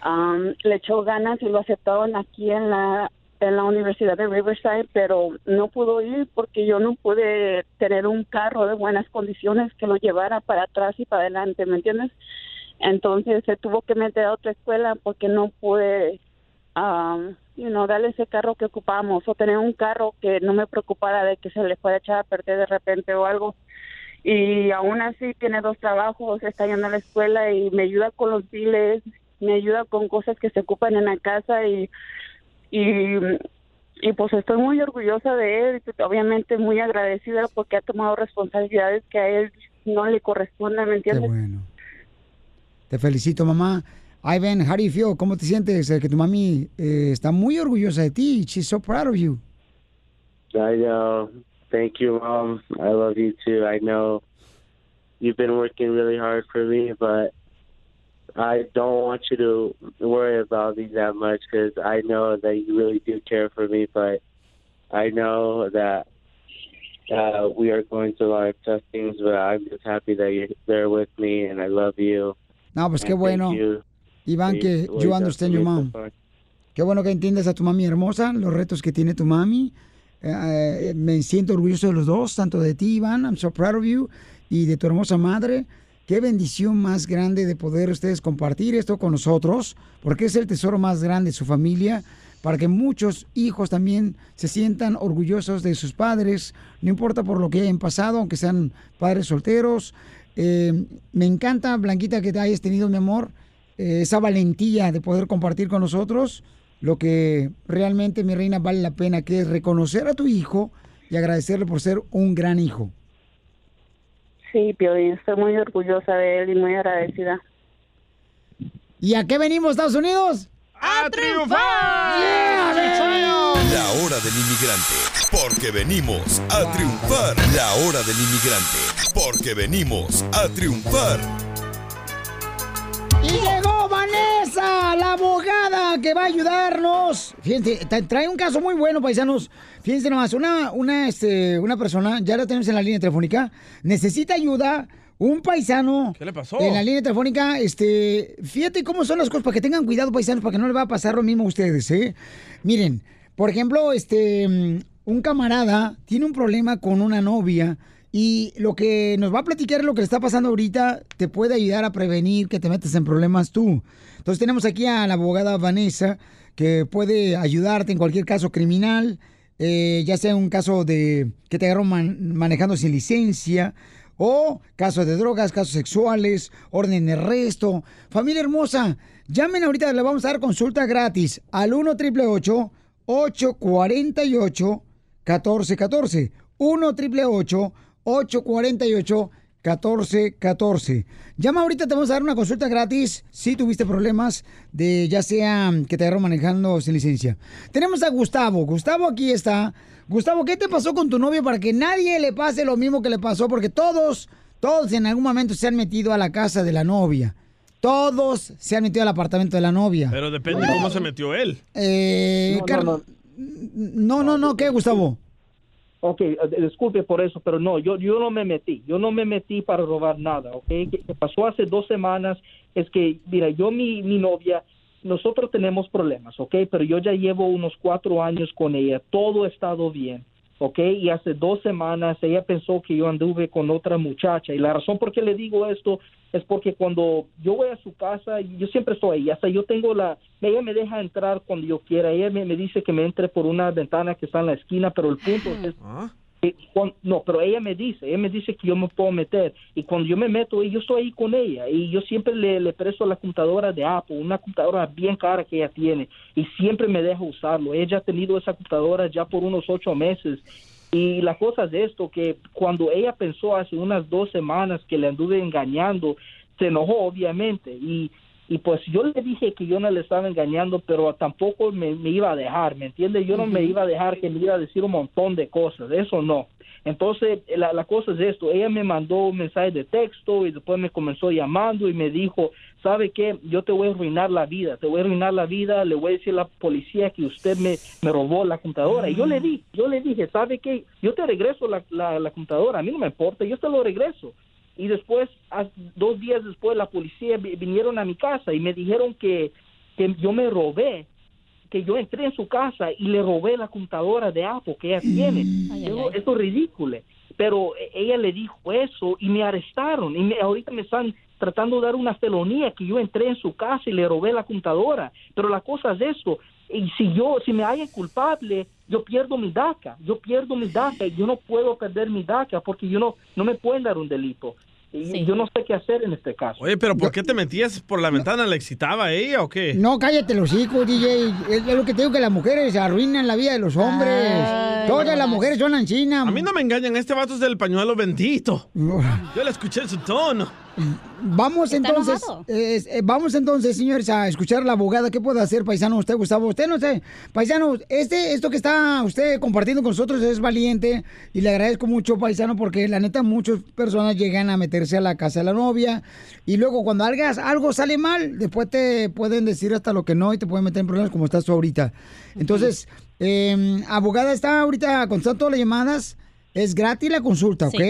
Am, le echó ganas y lo aceptaron aquí en la en la Universidad de Riverside, pero no pudo ir porque yo no pude tener un carro de buenas condiciones que lo llevara para atrás y para adelante, ¿me entiendes? Entonces se tuvo que meter a otra escuela porque no pude, um, darle ese carro que ocupamos o tener un carro que no me preocupara de que se le fuera a echar a perder de repente o algo. Y aún así tiene dos trabajos, está yendo a la escuela y me ayuda con los biles, me ayuda con cosas que se ocupan en la casa y, y, y pues estoy muy orgullosa de él y obviamente muy agradecida porque ha tomado responsabilidades que a él no le corresponden, ¿me Qué entiendes? bueno. Te felicito, mamá. Ivan, how do you feel? ¿Cómo te sientes? Que tu mami eh, está muy orgullosa de ti. She's so proud of you. I know. Thank you, Mom. I love you too. I know you've been working really hard for me, but I don't want you to worry about me that much because I know that you really do care for me. But I know that uh, we are going through a lot of tough things, but I'm just happy that you're there with me, and I love you. No, pues qué bueno. Iván, que you understand your mom. Qué bueno que entiendes a tu mami hermosa, los retos que tiene tu mami. Eh, eh, me siento orgulloso de los dos, tanto de ti, Iván, I'm so proud of you, y de tu hermosa madre. Qué bendición más grande de poder ustedes compartir esto con nosotros, porque es el tesoro más grande de su familia, para que muchos hijos también se sientan orgullosos de sus padres, no importa por lo que hayan pasado, aunque sean padres solteros. Eh, me encanta, Blanquita, que te hayas tenido, mi amor, eh, esa valentía de poder compartir con nosotros lo que realmente, mi reina, vale la pena, que es reconocer a tu hijo y agradecerle por ser un gran hijo. Sí, Piolín, estoy muy orgullosa de él y muy agradecida. ¿Y a qué venimos, Estados Unidos? ¡A triunfar! ¡Yeah! La hora del inmigrante, porque venimos a triunfar. La hora del inmigrante, porque venimos a triunfar. Y la abogada que va a ayudarnos. Fíjense, tra- trae un caso muy bueno, paisanos. Fíjense nomás, una, una, este, una persona, ya la tenemos en la línea telefónica, necesita ayuda. Un paisano. ¿Qué le pasó? En la línea telefónica, este, fíjate cómo son las cosas, para que tengan cuidado, paisanos, para que no le va a pasar lo mismo a ustedes, ¿eh? Miren, por ejemplo, este, mm, un camarada tiene un problema con una novia y lo que nos va a platicar lo que le está pasando ahorita te puede ayudar a prevenir que te metas en problemas tú. Entonces tenemos aquí a la abogada Vanessa que puede ayudarte en cualquier caso criminal, eh, ya sea un caso de que te agarró man- manejando sin licencia o casos de drogas, casos sexuales, orden de arresto. Familia hermosa, llamen ahorita, le vamos a dar consulta gratis al 1 888 848 1414 1 888 848 1414. Llama ahorita, te vamos a dar una consulta gratis si tuviste problemas de ya sea que te agarraron manejando sin licencia. Tenemos a Gustavo. Gustavo aquí está. Gustavo, ¿qué te pasó con tu novio para que nadie le pase lo mismo que le pasó? Porque todos, todos en algún momento se han metido a la casa de la novia. Todos se han metido al apartamento de la novia. Pero depende cómo se metió él. Eh, no, no, no, no, ¿qué, Gustavo? Ok, eh, disculpe por eso, pero no, yo, yo no me metí, yo no me metí para robar nada, ¿ok? Que, pasó hace dos semanas es que, mira, yo, mi, mi novia, nosotros tenemos problemas, ¿ok? Pero yo ya llevo unos cuatro años con ella, todo ha estado bien, ¿ok? Y hace dos semanas ella pensó que yo anduve con otra muchacha y la razón por qué le digo esto es porque cuando yo voy a su casa, yo siempre estoy ahí, hasta yo tengo la, ella me deja entrar cuando yo quiera, ella me, me dice que me entre por una ventana que está en la esquina, pero el punto es no, pero ella me dice, ella me dice que yo me puedo meter y cuando yo me meto, yo estoy ahí con ella y yo siempre le, le presto la computadora de Apple, una computadora bien cara que ella tiene y siempre me deja usarlo. Ella ha tenido esa computadora ya por unos ocho meses y la cosa es esto, que cuando ella pensó hace unas dos semanas que le anduve engañando, se enojó obviamente y, y pues yo le dije que yo no le estaba engañando, pero tampoco me, me iba a dejar, ¿me entiende? Yo no me iba a dejar que me iba a decir un montón de cosas, eso no. Entonces, la, la cosa es esto, ella me mandó un mensaje de texto y después me comenzó llamando y me dijo, ¿sabe qué? Yo te voy a arruinar la vida, te voy a arruinar la vida, le voy a decir a la policía que usted me, me robó la computadora. Y yo le di, yo le dije, ¿sabe qué? Yo te regreso la, la, la computadora, a mí no me importa, yo te lo regreso. Y después, dos días después, la policía vi- vinieron a mi casa y me dijeron que, que yo me robé que yo entré en su casa y le robé la computadora de Apple que ella tiene. Yo, Eso es ridículo. Pero e- ella le dijo eso y me arrestaron. Y me- ahorita me están tratando de dar una felonía que yo entré en su casa y le robé la computadora. Pero la cosa es eso. Y si yo, si me hallan culpable, yo pierdo mi DACA. Yo pierdo mi DACA. y Yo no puedo perder mi DACA porque yo no, no me pueden dar un delito. Y yo no sé qué hacer en este caso. Oye, pero ¿por qué te metías por la ventana? ¿Le excitaba a ella o qué? No, cállate los hijos, DJ. Es, lo que te digo que las mujeres arruinan la vida de los hombres. Ay, Todas las mujeres son ancinas. A mí no me engañan, este vato es del pañuelo bendito. Yo le escuché en su tono. Vamos entonces, eh, eh, vamos entonces, señores, a escuchar a la abogada. ¿Qué puede hacer, paisano? Usted, Gustavo, usted no sé. Paisano, este, esto que está usted compartiendo con nosotros es valiente y le agradezco mucho, paisano, porque la neta muchas personas llegan a meterse a la casa de la novia y luego cuando hagas algo sale mal, después te pueden decir hasta lo que no y te pueden meter en problemas como estás tú ahorita. Entonces, eh, abogada está ahorita contestando todas las llamadas. Es gratis la consulta, ¿ok?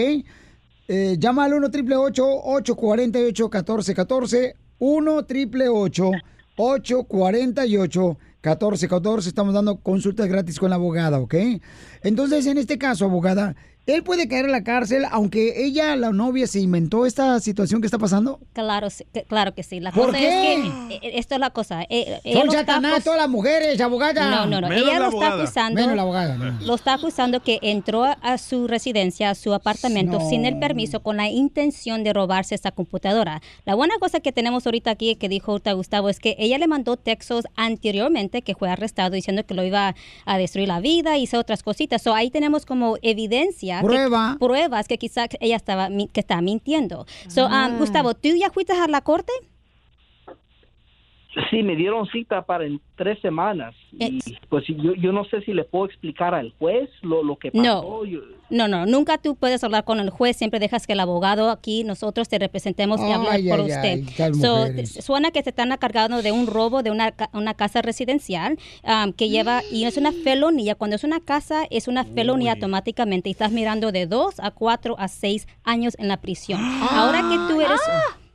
Eh, llama al 1 888 848 1414 1 888 848 1414 Estamos dando consultas gratis con la abogada, ¿ok? Entonces, en este caso, abogada, ¿él puede caer en la cárcel aunque ella, la novia, se inventó esta situación que está pasando? Claro, sí, que- claro que sí. La ¿Por cosa qué? es que eh, esto es la cosa. eh, ella Son satanás todas las mujeres, abogada. No, no, no. Menos ella la lo está acusando. Menos la abogada, no. Lo está acusando que entró a su residencia, a su apartamento, No. sin el permiso, con la intención de robarse esta computadora. La buena cosa que tenemos ahorita aquí, que dijo ahorita Gustavo, es que ella le mandó textos anteriormente que fue arrestado diciendo que lo iba a destruir la vida y hizo otras cositas. So, ahí tenemos como evidencia. Que- Prueba. pruebas que quizá ella estaba mi- que está mintiendo. So, um, Ah. Gustavo, ¿tú ya fuiste a la corte? Sí, me dieron cita para en tres semanas. Y pues yo, yo no sé si le puedo explicar al juez lo, lo que pasó. No. Yo- No, no, nunca tú puedes hablar con el juez, siempre dejas que el abogado aquí, nosotros te representemos y hablar por ay, usted. So, suena que se están cargando de un robo de una, ca- una casa residencial um, que lleva, y es una felonía. Cuando es una casa, es una felonía automáticamente y estás mirando de dos a cuatro a seis años en la prisión. Ahora que tú eres...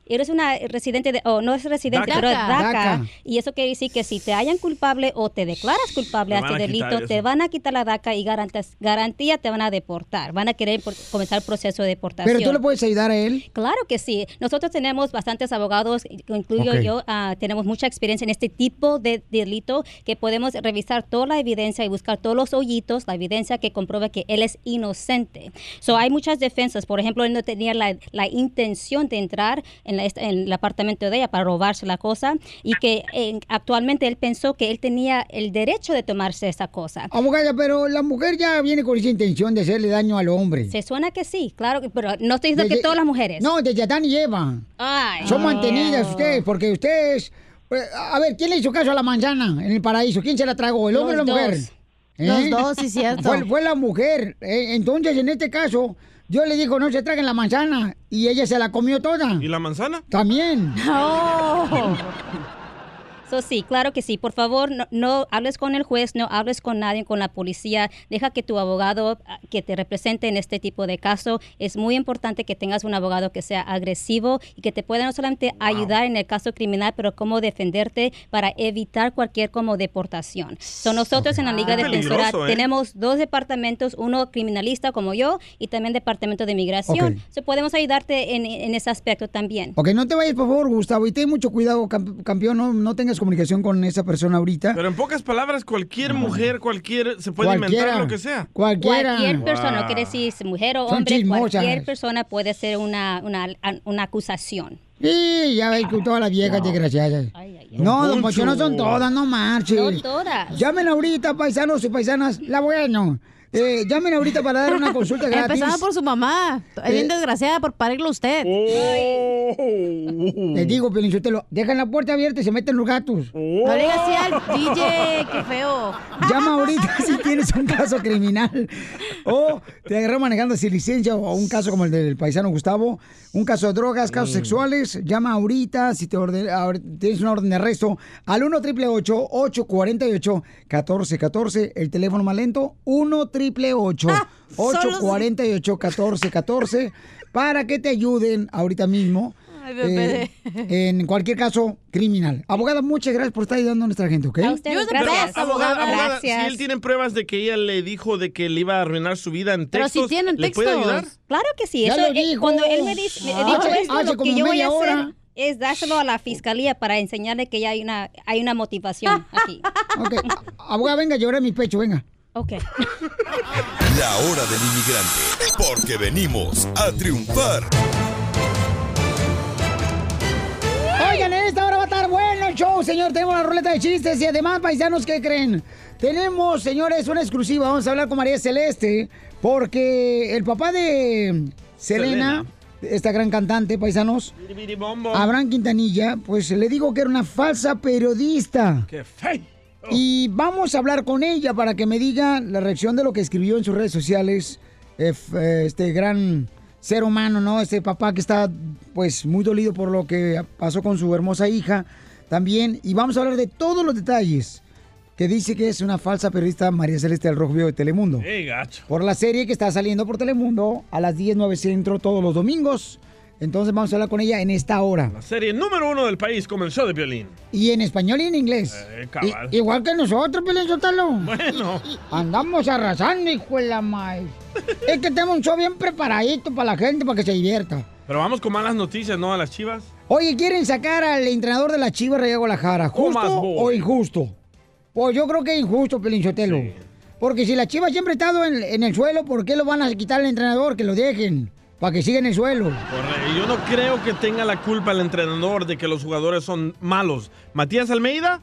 Eres una residente de, o no es residente, DACA. pero es DACA, DACA. y eso quiere decir que si te hallan culpable o te declaras culpable Te a este delito, te van a quitar la DACA y garantas- garantía te van a deportar. Van a querer por- comenzar el proceso de deportación. Pero tú le puedes ayudar a él. Claro que sí. Nosotros tenemos bastantes abogados, incluyo yo, ah, tenemos mucha experiencia en este tipo de delito que podemos revisar toda la evidencia y buscar todos los hoyitos, la evidencia que comprueba que él es inocente. So, hay muchas defensas. Por ejemplo, él no tenía la, la intención de entrar en en, el apartamento de ella para robarse la cosa y que eh, actualmente él pensó que él tenía el derecho de tomarse esa cosa. Abogada, pero la mujer ya viene con esa intención de hacerle daño al hombre. Se suena que sí, claro, que- pero no estoy diciendo Desde- que todas las mujeres. No, desde Adán y Eva. Ay. Son mantenidas ustedes, porque ustedes... eh, A ver, ¿quién le hizo caso a la manzana en el paraíso? ¿Quién se la tragó, el hombre Los o la mujer? dos. Los dos, sí, cierto. Fue, fue la mujer. Eh, entonces, en este caso, yo le digo, no se traguen la manzana, y ella se la comió toda. ¿Y la manzana? También. So, sí, claro que sí. Por favor, no, no hables con el juez, no hables con nadie, con la policía. Deja que tu abogado ah, que te represente en este tipo de caso. Es muy importante que tengas un abogado que sea agresivo y que te pueda no solamente ayudar en el caso criminal, pero cómo defenderte para evitar cualquier como deportación. So, nosotros en la Liga Defensora ¿eh? tenemos dos departamentos, uno criminalista como yo y también departamento de migración. Ok. So, podemos ayudarte en, en ese aspecto también. Ok, no te vayas, por favor, Gustavo, y ten mucho cuidado, camp- campeón, no, no tengas comunicación con esa persona ahorita. Pero en pocas palabras, cualquier mujer, cualquier, se puede Cualquiera. inventar lo que sea. Cualquiera. Cualquier persona, no Wow. quiere decir mujer o Son hombre, chismosas. cualquier persona puede ser una, una, una acusación. Sí, ya ves que todas las viejas desgraciadas. No, don Poncho, no son todas, no marches. No todas. Llamen ahorita, paisanos y paisanas. La bueno. Eh, llamen ahorita para dar una consulta gratis. Empezando por su mamá. Es bien Eh, desgraciada por parirlo a usted. Les digo, Pelinchotelo, dejan la puerta abierta y se meten los gatos. No le digas así al DJ, qué feo. Llama ahorita si tienes un caso criminal o te agarró manejando sin licencia o un caso como el del paisano Gustavo, un caso de drogas, casos sexuales. Llama ahorita si te orden- ahor- tienes una orden de arresto al 1 888 848 1414 el teléfono más lento 1 888 848 1414 para que te ayuden ahorita mismo. Ay, bebé. eh, en cualquier caso criminal. Abogada, muchas gracias por estar ayudando a nuestra gente, ¿ok? Pero, abogada, abogada, si él tiene pruebas de que ella le dijo de que le iba a arruinar su vida en Pero textos, si tienen ¿le puede textos. ayudar? Claro que sí. Ya Eso, lo eh, cuando él me, dice, me Hace- dijo esto, hace lo como que yo voy a hacer hora. es dárselo a la fiscalía para enseñarle que ya hay una, hay una motivación aquí. Ok, abogada, venga, llora mi pecho, venga. Ok. La hora del inmigrante, porque venimos a triunfar. Oigan, en esta hora va a estar bueno el show, señor. Tenemos la ruleta de chistes y además, paisanos, ¿qué creen? Tenemos, señores, una exclusiva. Vamos a hablar con María Celeste porque el papá de Selena, esta gran cantante, paisanos, Abraham Quintanilla, pues le digo que era una falsa periodista. ¡Qué feo! Y vamos a hablar con ella para que me diga la reacción de lo que escribió en sus redes sociales eh, eh, este gran ser humano, ¿no? Este papá que está pues muy dolido por lo que pasó con su hermosa hija también. Y vamos a hablar de todos los detalles que dice que es una falsa periodista María Celeste del Rojo Vivo de Telemundo. Por la serie que está saliendo por Telemundo a las 10, 9 centro todos los domingos. Entonces vamos a hablar con ella en esta hora. La serie número uno del país comenzó de violín. Y en español y en inglés. Eh, cabal. I- igual que nosotros, Sotelo. Bueno. Andamos arrasando, hijo de la madre. es que tenemos un show bien preparadito para la gente, para que se divierta. Pero vamos con malas noticias, ¿no? A las chivas. Oye, ¿quieren sacar al entrenador de la Chivas Rayo Guadalajara? ¿Justo o injusto? Pues yo creo que es injusto, Sotelo. Porque si la Chivas siempre ha estado en, en el suelo, ¿por qué lo van a quitar al entrenador? Que lo dejen, para que siga en el suelo. Corre- Yo no creo que tenga la culpa el entrenador de que los jugadores son malos. Matías Almeida,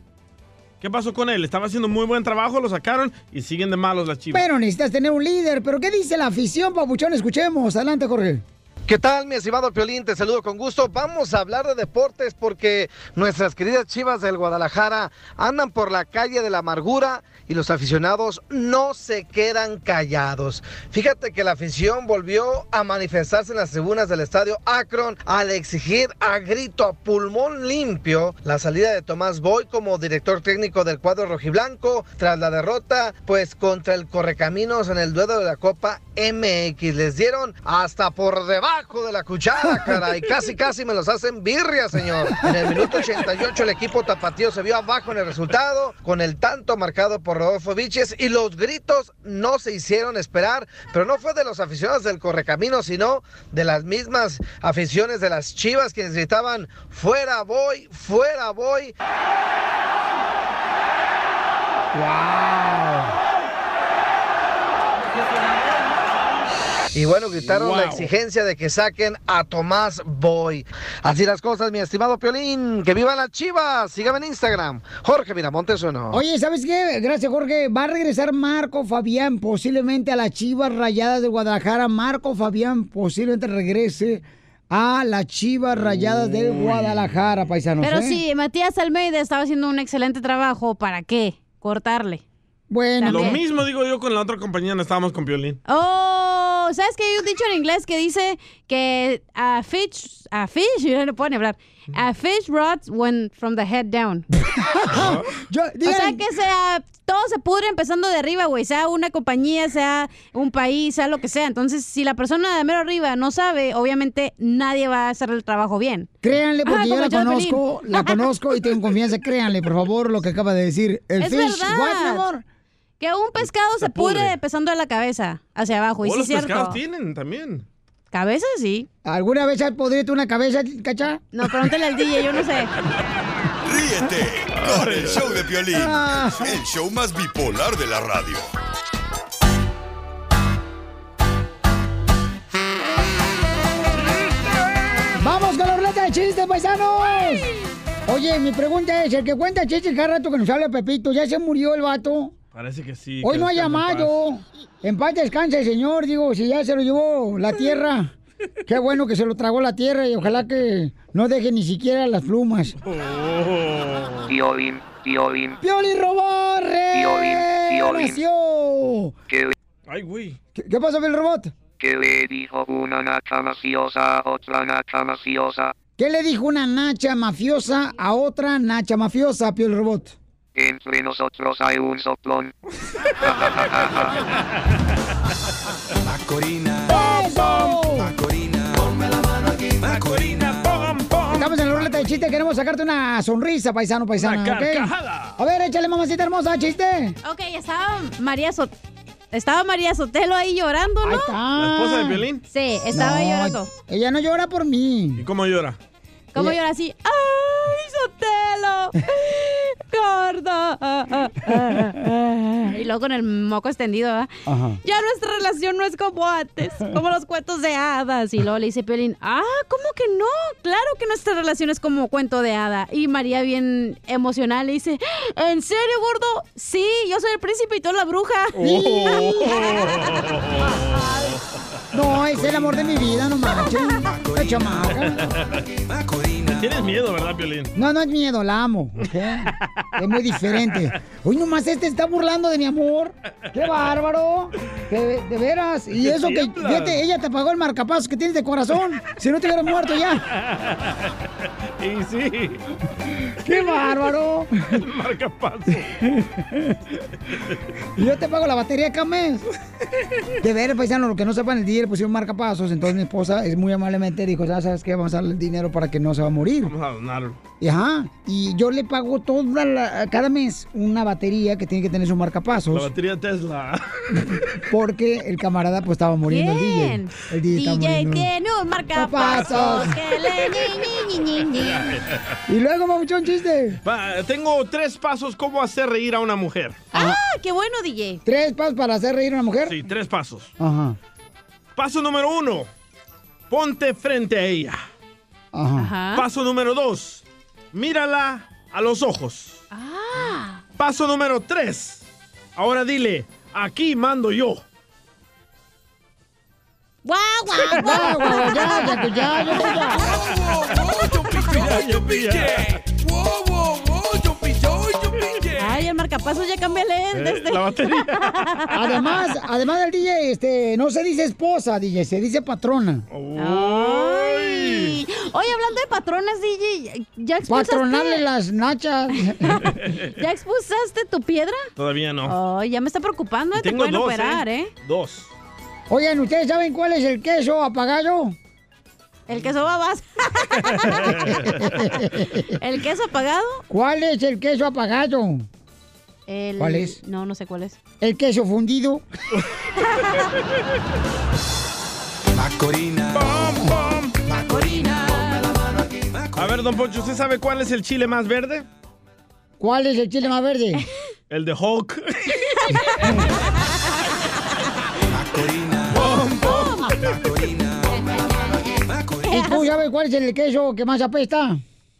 ¿qué pasó con él? Estaba haciendo muy buen trabajo, lo sacaron y siguen de malos las chivas. Pero necesitas tener un líder. ¿Pero qué dice la afición, papuchón? Escuchemos. Adelante, Jorge. ¿Qué tal, mi estimado Piolín? Te saludo con gusto. Vamos a hablar de deportes porque nuestras queridas chivas del Guadalajara andan por la calle de la amargura y los aficionados no se quedan callados. Fíjate que la afición volvió a manifestarse en las tribunas del estadio Akron al exigir a grito a pulmón limpio la salida de Tomás Boy como director técnico del cuadro rojiblanco tras la derrota pues contra el Correcaminos en el duelo de la Copa MX. Les dieron hasta por debajo de la cuchara, cara, y casi casi me los hacen birria, señor. En el minuto 88 el equipo tapatío se vio abajo en el resultado con el tanto marcado por Rodolfo Viches y los gritos no se hicieron esperar, pero no fue de los aficionados del Correcamino, sino de las mismas aficiones de las Chivas quienes gritaban fuera voy, fuera voy. Y bueno, gritaron la exigencia de que saquen a Tomás Boy. Así las cosas, mi estimado Piolín. Que vivan las chivas. Sígame en Instagram. Jorge Miramontes uno. Oye, ¿sabes qué? Gracias, Jorge. Va a regresar Marco Fabián posiblemente a las Chivas Rayadas de Guadalajara. Marco Fabián posiblemente regrese a las Chivas Rayadas del Guadalajara, paisanos. Pero ¿eh? si Matías Almeida estaba haciendo un excelente trabajo, ¿para qué? Cortarle. Bueno, Lo mismo digo yo con la otra compañía, no estábamos con Piolín. Oh, ¿sabes que hay un dicho en inglés que dice que a fish, a fish, yo no puedo ni hablar, a fish rots when from the head down. o sea que sea, todo se pudre empezando de arriba, güey, sea una compañía, sea un país, sea lo que sea. Entonces, si la persona de mero arriba no sabe, obviamente nadie va a hacer el trabajo bien. Créanle, porque yo como la conozco, la conozco y tengo confianza. Créanle, por favor, lo que acaba de decir. El es fish, verdad. what, mi amor? Que un pescado se, pudre empezando de la cabeza hacia abajo. Y sí los es cierto. pescados tienen también. Cabeza sí. ¿Alguna vez has podrido una cabeza, cacha? No, pregúntale al DJ, yo no sé. Ríete con el show de Piolín, Ah. el show más bipolar de la radio. ¡Vamos con la ruleta de chistes, paisanos! Oye, mi pregunta es, el que cuenta chistes cada rato que nos habla Pepito, ¿ya se murió el vato? Parece que sí. Hoy que no ha descanse en paz. llamado. En paz descanse, señor. Digo, si ya se lo llevó la tierra. Qué bueno que se lo tragó la tierra y ojalá que no deje ni siquiera las plumas. Piolín, Piolín, ¡Pioli robó! Piolín, Piolín. ¡Renació! ¿qué, Ay, güey. ¿Qué, qué pasó, el robot? qué le dijo una nacha mafiosa a otra nacha mafiosa? ¿Qué le dijo una nacha mafiosa a otra nacha mafiosa, Pioli Robot? Entre nosotros hay un soplón. Macorina. ¡Eso! Macorina. Ponme la mano aquí. Macorina. Pom, pom. Estamos en la ruleta de chiste, queremos sacarte una sonrisa, paisano, paisana, Una ¿ok? carcajada. A ver, échale, mamacita hermosa, chiste. Ok, estaba María Sot estaba María Sotelo ahí llorando, ¿no? Ahí está. ¿La esposa de Piolín? Sí, estaba ahí No, llorando. Ella no llora por mí. ¿Y cómo llora? ¿Cómo llora así? ¡Ay, Sotelo! ¡Gordo! y luego con el moco extendido, ¿verdad? Ajá. Ya nuestra relación no es como antes, como los cuentos de hadas. Y luego le dice Piolín, ah, ¿cómo que no? Claro que nuestra relación es como cuento de hada. Y María bien emocional le dice, ¿en serio, gordo? Sí, yo soy el príncipe y tú la bruja. No, es el amor de mi vida, no manches. La chamaca. Tienes miedo, ¿verdad, Piolín? No, no es miedo, la amo. Es muy diferente. Hoy nomás este está burlando de mi amor. ¡Qué bárbaro! De, de veras. Y ¿Qué eso que, fíjate, ella te pagó el marcapasos que tienes de corazón. Si no te hubieras muerto ya. y sí. ¡Qué bárbaro! Marca paso. Y yo te pago la batería cada mes. De ver, paisano, lo que no sepan, el DJ le pusieron marcapasos. Entonces mi esposa es muy amablemente dijo, sabes qué, vamos a darle el dinero para que no se va a morir. Vamos a donarlo. Ajá. Y yo le pago toda la- cada mes una batería que tiene que tener su La marcapasos. batería Tesla. Porque el camarada pues estaba muriendo el. DJ. El DJ, estaba DJ muriendo. tiene un marcapasos que le ñi, ñi, ñi. Y luego, mamuchón, chiste. Tengo tres pasos cómo hacer reír a una mujer. Ah, qué bueno, DJ. ¿Tres pasos para hacer reír a una mujer? Sí, tres pasos. Ajá. Paso número uno, ponte frente a ella. Ajá. Ajá. Paso número dos, mírala a los ojos. Ah. Paso número tres, ahora dile, aquí mando yo. Guau, guau, Ya, guau. güey, ya, ya, ya, ya, ya, ya. Marcapasos ya cámbiale el de Eh, este. la batería. Además, además del DJ, este, no se dice esposa, DJ, se dice patrona. Ay. Oye, hablando de patronas, DJ, ¿ya Patronarle expulsaste, las nachas. ¿ya expulsaste tu piedra? Todavía no. Ay, ya me está preocupando, Y eh, te tengo pueden dos, operar, ¿eh? ¿eh? Dos. Oigan, ¿ustedes saben cuál es el queso apagado? El queso babas. ¿El queso apagado? ¿Cuál es el queso apagado? El... ¿Cuál es? No, no sé cuál es. El queso fundido. Macorina. Macorina. A ver, don Poncho, ¿usted sabe cuál es el chile más verde? ¿Cuál es el chile más verde? El de Hulk. Macorina. ¿Y tú sabes cuál es el queso que más apesta?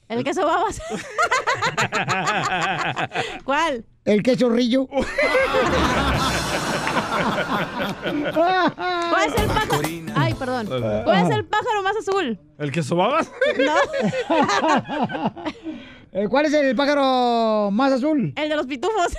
El queso babas. ¿Cuál? El queso rillo. ¿Cuál es el pájaro? Ay, perdón. ¿Cuál es el pájaro más azul? ¿El que sobabas? No. Eh, ¿Cuál es el pájaro más azul? El de los pitufos.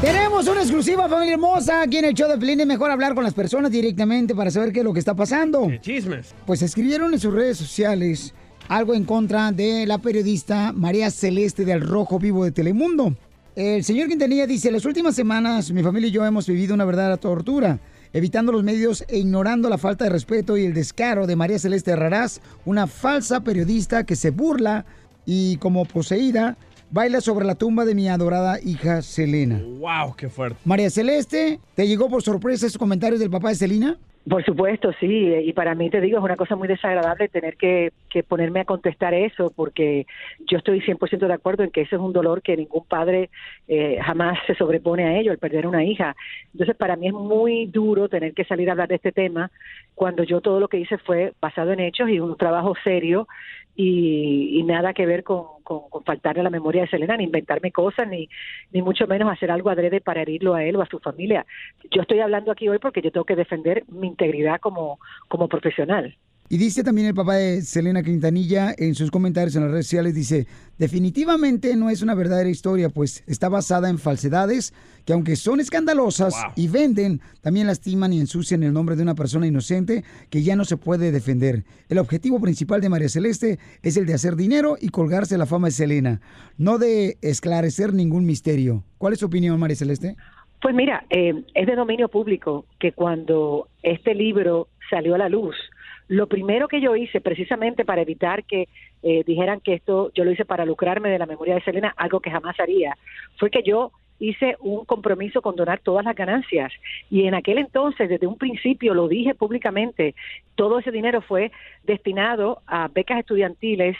Tenemos una exclusiva, familia hermosa, aquí en el show de Pelín. Es mejor hablar con las personas directamente para saber qué es lo que está pasando. Chismes. Pues escribieron en sus redes sociales algo en contra de la periodista María Celeste del Rojo Vivo de Telemundo. El señor Quintanilla dice, las últimas semanas mi familia y yo hemos vivido una verdadera tortura, evitando los medios e ignorando la falta de respeto y el descaro de María Celeste Raraz, una falsa periodista que se burla y como poseída baila sobre la tumba de mi adorada hija Selena. ¡Wow! ¡Qué fuerte! María Celeste, ¿te llegó por sorpresa esos comentarios del papá de Selena? Por supuesto, sí, y para mí te digo, es una cosa muy desagradable tener que, que ponerme a contestar eso, porque yo estoy 100% de acuerdo en que ese es un dolor que ningún padre eh, jamás se sobrepone a ello, el perder una hija. Entonces, para mí es muy duro tener que salir a hablar de este tema cuando yo todo lo que hice fue basado en hechos y un trabajo serio y, y nada que ver con, con, con faltarle la memoria de Selena, ni inventarme cosas, ni, ni mucho menos hacer algo adrede para herirlo a él o a su familia. Yo estoy hablando aquí hoy porque yo tengo que defender mi integridad como, como profesional. Y dice también el papá de Selena Quintanilla en sus comentarios en las redes sociales, dice, definitivamente no es una verdadera historia, pues está basada en falsedades que aunque son escandalosas y venden, también lastiman y ensucian el nombre de una persona inocente que ya no se puede defender. El objetivo principal de María Celeste es el de hacer dinero y colgarse la fama de Selena, no de esclarecer ningún misterio. ¿Cuál es su opinión, María Celeste? Pues mira, eh, es de dominio público que cuando este libro salió a la luz, lo primero que yo hice, precisamente para evitar que eh, dijeran que esto yo lo hice para lucrarme de la memoria de Selena, algo que jamás haría, fue que yo hice un compromiso con donar todas las ganancias. Y en aquel entonces, desde un principio, lo dije públicamente, todo ese dinero fue destinado a becas estudiantiles.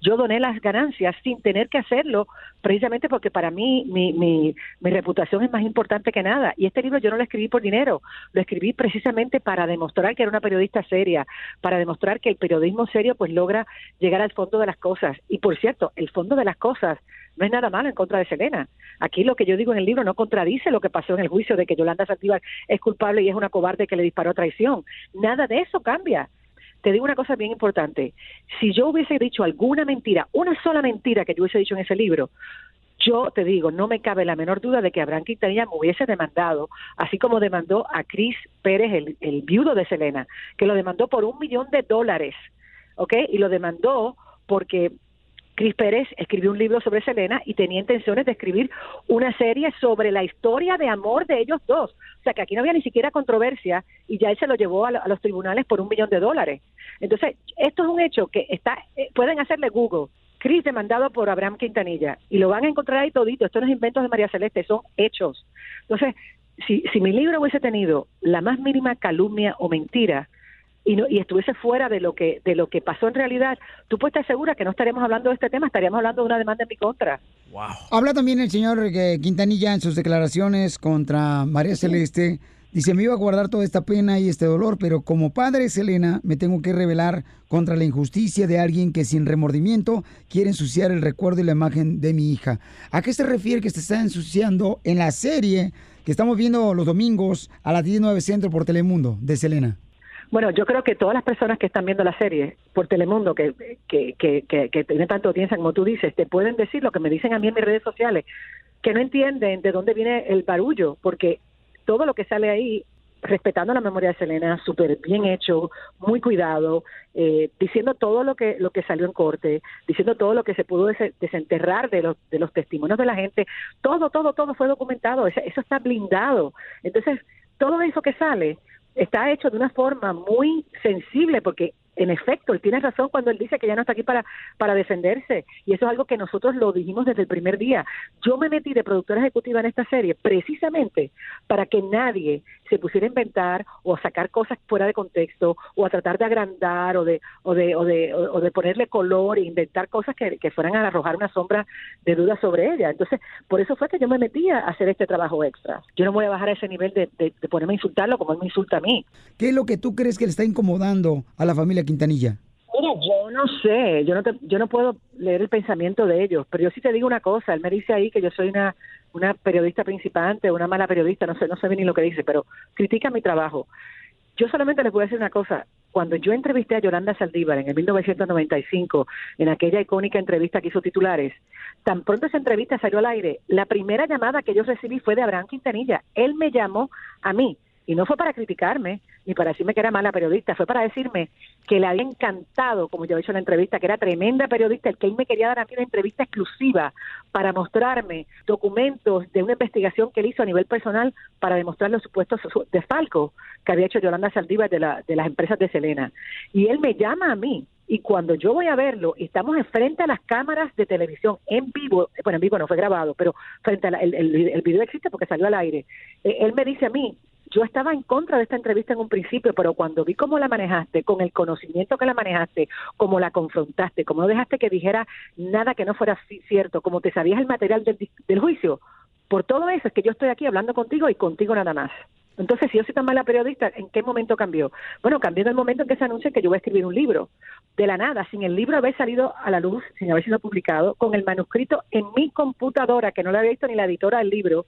Yo doné las ganancias sin tener que hacerlo, precisamente porque para mí mi, mi, mi reputación es más importante que nada. Y este libro yo no lo escribí por dinero, lo escribí precisamente para demostrar que era una periodista seria, para demostrar que el periodismo serio pues logra llegar al fondo de las cosas. Y por cierto, el fondo de las cosas no es nada malo en contra de Selena. Aquí lo que yo digo en el libro no contradice lo que pasó en el juicio de que Yolanda Saldívar es culpable y es una cobarde que le disparó traición. Nada de eso cambia. Te digo una cosa bien importante. Si yo hubiese dicho alguna mentira, una sola mentira que yo hubiese dicho en ese libro, yo te digo, no me cabe la menor duda de que Abraham Quintanilla me hubiese demandado, así como demandó a Chris Pérez, el, el viudo de Selena, que lo demandó por un millón de dólares, ¿ok? Y lo demandó porque Cris Pérez escribió un libro sobre Selena y tenía intenciones de escribir una serie sobre la historia de amor de ellos dos. O sea que aquí no había ni siquiera controversia y ya él se lo llevó a, lo- a los tribunales por un millón de dólares. Entonces, esto es un hecho que está, eh, pueden hacerle Google. Cris demandado por Abraham Quintanilla y lo van a encontrar ahí todito. Esto no es inventos de María Celeste, son hechos. Entonces, si, si mi libro hubiese tenido la más mínima calumnia o mentira, y, no, y estuviese fuera de lo que de lo que pasó en realidad, tú puedes estar segura que no estaríamos hablando de este tema, estaríamos hablando de una demanda en mi contra. Habla también el señor eh, Quintanilla en sus declaraciones contra María Celeste. Dice, me iba a guardar toda esta pena y este dolor, pero como padre, Selena, me tengo que rebelar contra la injusticia de alguien que sin remordimiento quiere ensuciar el recuerdo y la imagen de mi hija. ¿A qué se refiere que se está ensuciando en la serie que estamos viendo los domingos a las 19 Centro por Telemundo de Selena? Bueno, yo creo que todas las personas que están viendo la serie por Telemundo, que, que, que, que, tiene tanta audiencia como tú dices, te pueden decir lo que me dicen a mí en mis redes sociales, que no entienden de dónde viene el barullo, porque todo lo que sale ahí, respetando la memoria de Selena, súper bien hecho, muy cuidado, eh, diciendo todo lo que lo que salió en corte, diciendo todo lo que se pudo des- desenterrar de los de los testimonios de la gente, todo, todo, todo fue documentado, eso está blindado. Entonces, todo eso que sale está hecho de una forma muy sensible porque en efecto, él tiene razón cuando él dice que ya no está aquí para, para defenderse. Y eso es algo que nosotros lo dijimos desde el primer día. Yo me metí de productora ejecutiva en esta serie precisamente para que nadie se pusiera a inventar o a sacar cosas fuera de contexto o a tratar de agrandar o de, o de, o de, o de ponerle color e inventar cosas que, que fueran a arrojar una sombra de duda sobre ella. Entonces, por eso fue que yo me metí a hacer este trabajo extra. Yo no voy a bajar a ese nivel de, de, de ponerme a insultarlo como él me insulta a mí. ¿Qué es lo que tú crees que le está incomodando a la familia Quintanilla? Mira, yo no sé, yo no te, yo no puedo leer el pensamiento de ellos, pero yo sí te digo una cosa, él me dice ahí que yo soy una una periodista principante, una mala periodista, no sé, no sé ni lo que dice, pero critica mi trabajo. Yo solamente les voy a decir una cosa, cuando yo entrevisté a Yolanda Saldívar en el 1995, en aquella icónica entrevista que hizo titulares, tan pronto esa entrevista salió al aire, la primera llamada que yo recibí fue de Abraham Quintanilla. Él me llamó a mí y no fue para criticarme ni para decirme que era mala periodista, fue para decirme que le había encantado, como yo he dicho en la entrevista, que era tremenda periodista, el que él me quería dar a mí una entrevista exclusiva para mostrarme documentos de una investigación que él hizo a nivel personal para demostrar los supuestos desfalcos que había hecho Yolanda Saldívar de, la, de las empresas de Selena. Y él me llama a mí y cuando yo voy a verlo, estamos enfrente a las cámaras de televisión en vivo, bueno, en vivo no fue grabado, pero frente al el, el, video existe porque salió al aire. Eh, él me dice a mí, yo estaba en contra de esta entrevista en un principio, pero cuando vi cómo la manejaste, con el conocimiento que la manejaste, cómo la confrontaste, cómo no dejaste que dijera nada que no fuera cierto, como te sabías el material del, del juicio, por todo eso es que yo estoy aquí hablando contigo y contigo nada más. Entonces, si yo soy tan mala periodista, ¿en qué momento cambió? Bueno, cambió en el momento en que se anuncia que yo voy a escribir un libro. De la nada, sin el libro haber salido a la luz, sin haber sido publicado, con el manuscrito en mi computadora, que no lo había visto ni la editora del libro,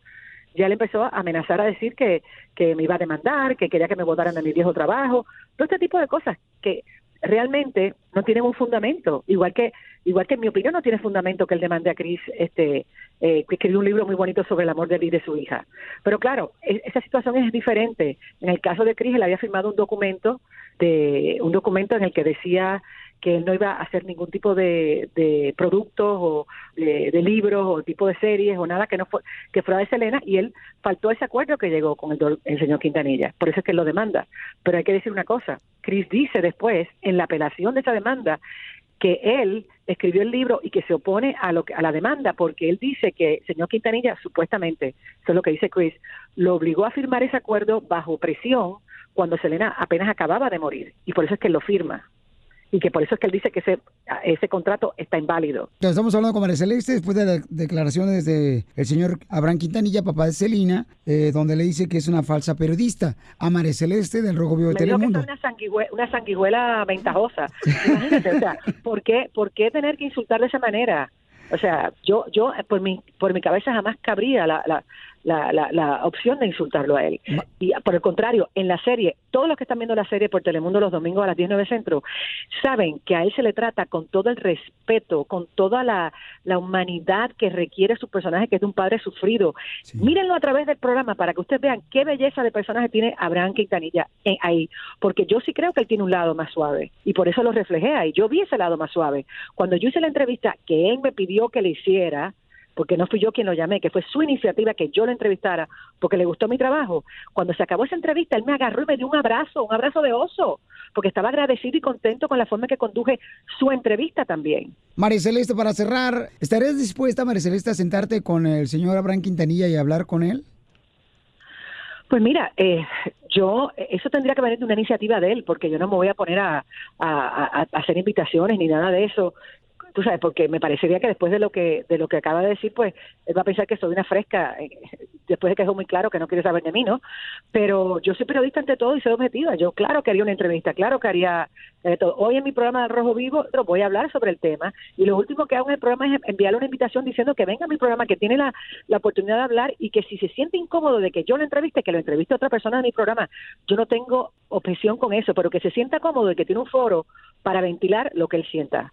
ya le empezó a amenazar a decir que, que me iba a demandar, que quería que me votaran de mi viejo trabajo, todo este tipo de cosas que realmente no tienen un fundamento, igual que igual que en mi opinión no tiene fundamento que él demande a Cris este eh, que escribió un libro muy bonito sobre el amor de él y de su hija. Pero claro, e, esa situación es diferente. En el caso de Cris, él había firmado un documento de un documento en el que decía que él no iba a hacer ningún tipo de, de productos o de, libros o tipo de series o nada que no fue, que fuera de Selena y él faltó ese acuerdo que llegó con el, el señor Quintanilla. Por eso es que él lo demanda. Pero hay que decir una cosa, Chris dice después en la apelación de esa demanda que él escribió el libro y que se opone a lo a la demanda porque él dice que el señor Quintanilla supuestamente, eso es lo que dice Chris, lo obligó a firmar ese acuerdo bajo presión cuando Selena apenas acababa de morir y por eso es que lo firma y que por eso es que él dice que ese, ese contrato está inválido. Estamos hablando con María Celeste después de las declaraciones del señor Abraham Quintanilla, papá de Celina, eh, donde le dice que es una falsa periodista. A María Celeste del Rojo Vivo de Telemundo. Que una, sanguijuela, una sanguijuela ventajosa. Imagínate, o sea, ¿por qué, ¿por qué tener que insultar de esa manera? O sea, yo, yo por mi, por mi cabeza jamás cabría la, la, la, la, la, opción de insultarlo a él. Y por el contrario, en la serie, todos los que están viendo la serie por Telemundo los domingos a las 19 Centro, saben que a él se le trata con todo el respeto, con toda la, la humanidad que requiere su personaje, que es de un padre sufrido. Sí. Mírenlo a través del programa para que ustedes vean qué belleza de personaje tiene Abraham Quintanilla en, ahí, porque yo sí creo que él tiene un lado más suave y por eso lo reflejé ahí. Yo vi ese lado más suave. Cuando yo hice la entrevista que él me pidió que le hiciera, porque no fui yo quien lo llamé, que fue su iniciativa que yo lo entrevistara, porque le gustó mi trabajo. Cuando se acabó esa entrevista, él me agarró y me dio un abrazo, un abrazo de oso, porque estaba agradecido y contento con la forma que conduje su entrevista también. María Celeste, para cerrar, ¿estarías dispuesta, María Celeste, a sentarte con el señor Abraham Quintanilla y hablar con él? Pues mira, eh, yo, eso tendría que venir de una iniciativa de él, porque yo no me voy a poner a, a, a, a hacer invitaciones ni nada de eso tú sabes, porque me parecería que después de lo que de lo que acaba de decir, pues él va a pensar que soy una fresca, eh, después de que dejó muy claro que no quiere saber de mí, ¿no? Pero yo soy periodista ante todo y soy objetiva. Yo, claro que haría una entrevista, claro que haría eh, todo. Hoy en mi programa de Rojo Vivo voy a hablar sobre el tema y lo último que hago en el programa es enviarle una invitación diciendo que venga a mi programa, que tiene la, la oportunidad de hablar y que si se siente incómodo de que yo lo entreviste, que lo entreviste a otra persona de mi programa. Yo no tengo objeción con eso, pero que se sienta cómodo de que tiene un foro para ventilar lo que él sienta.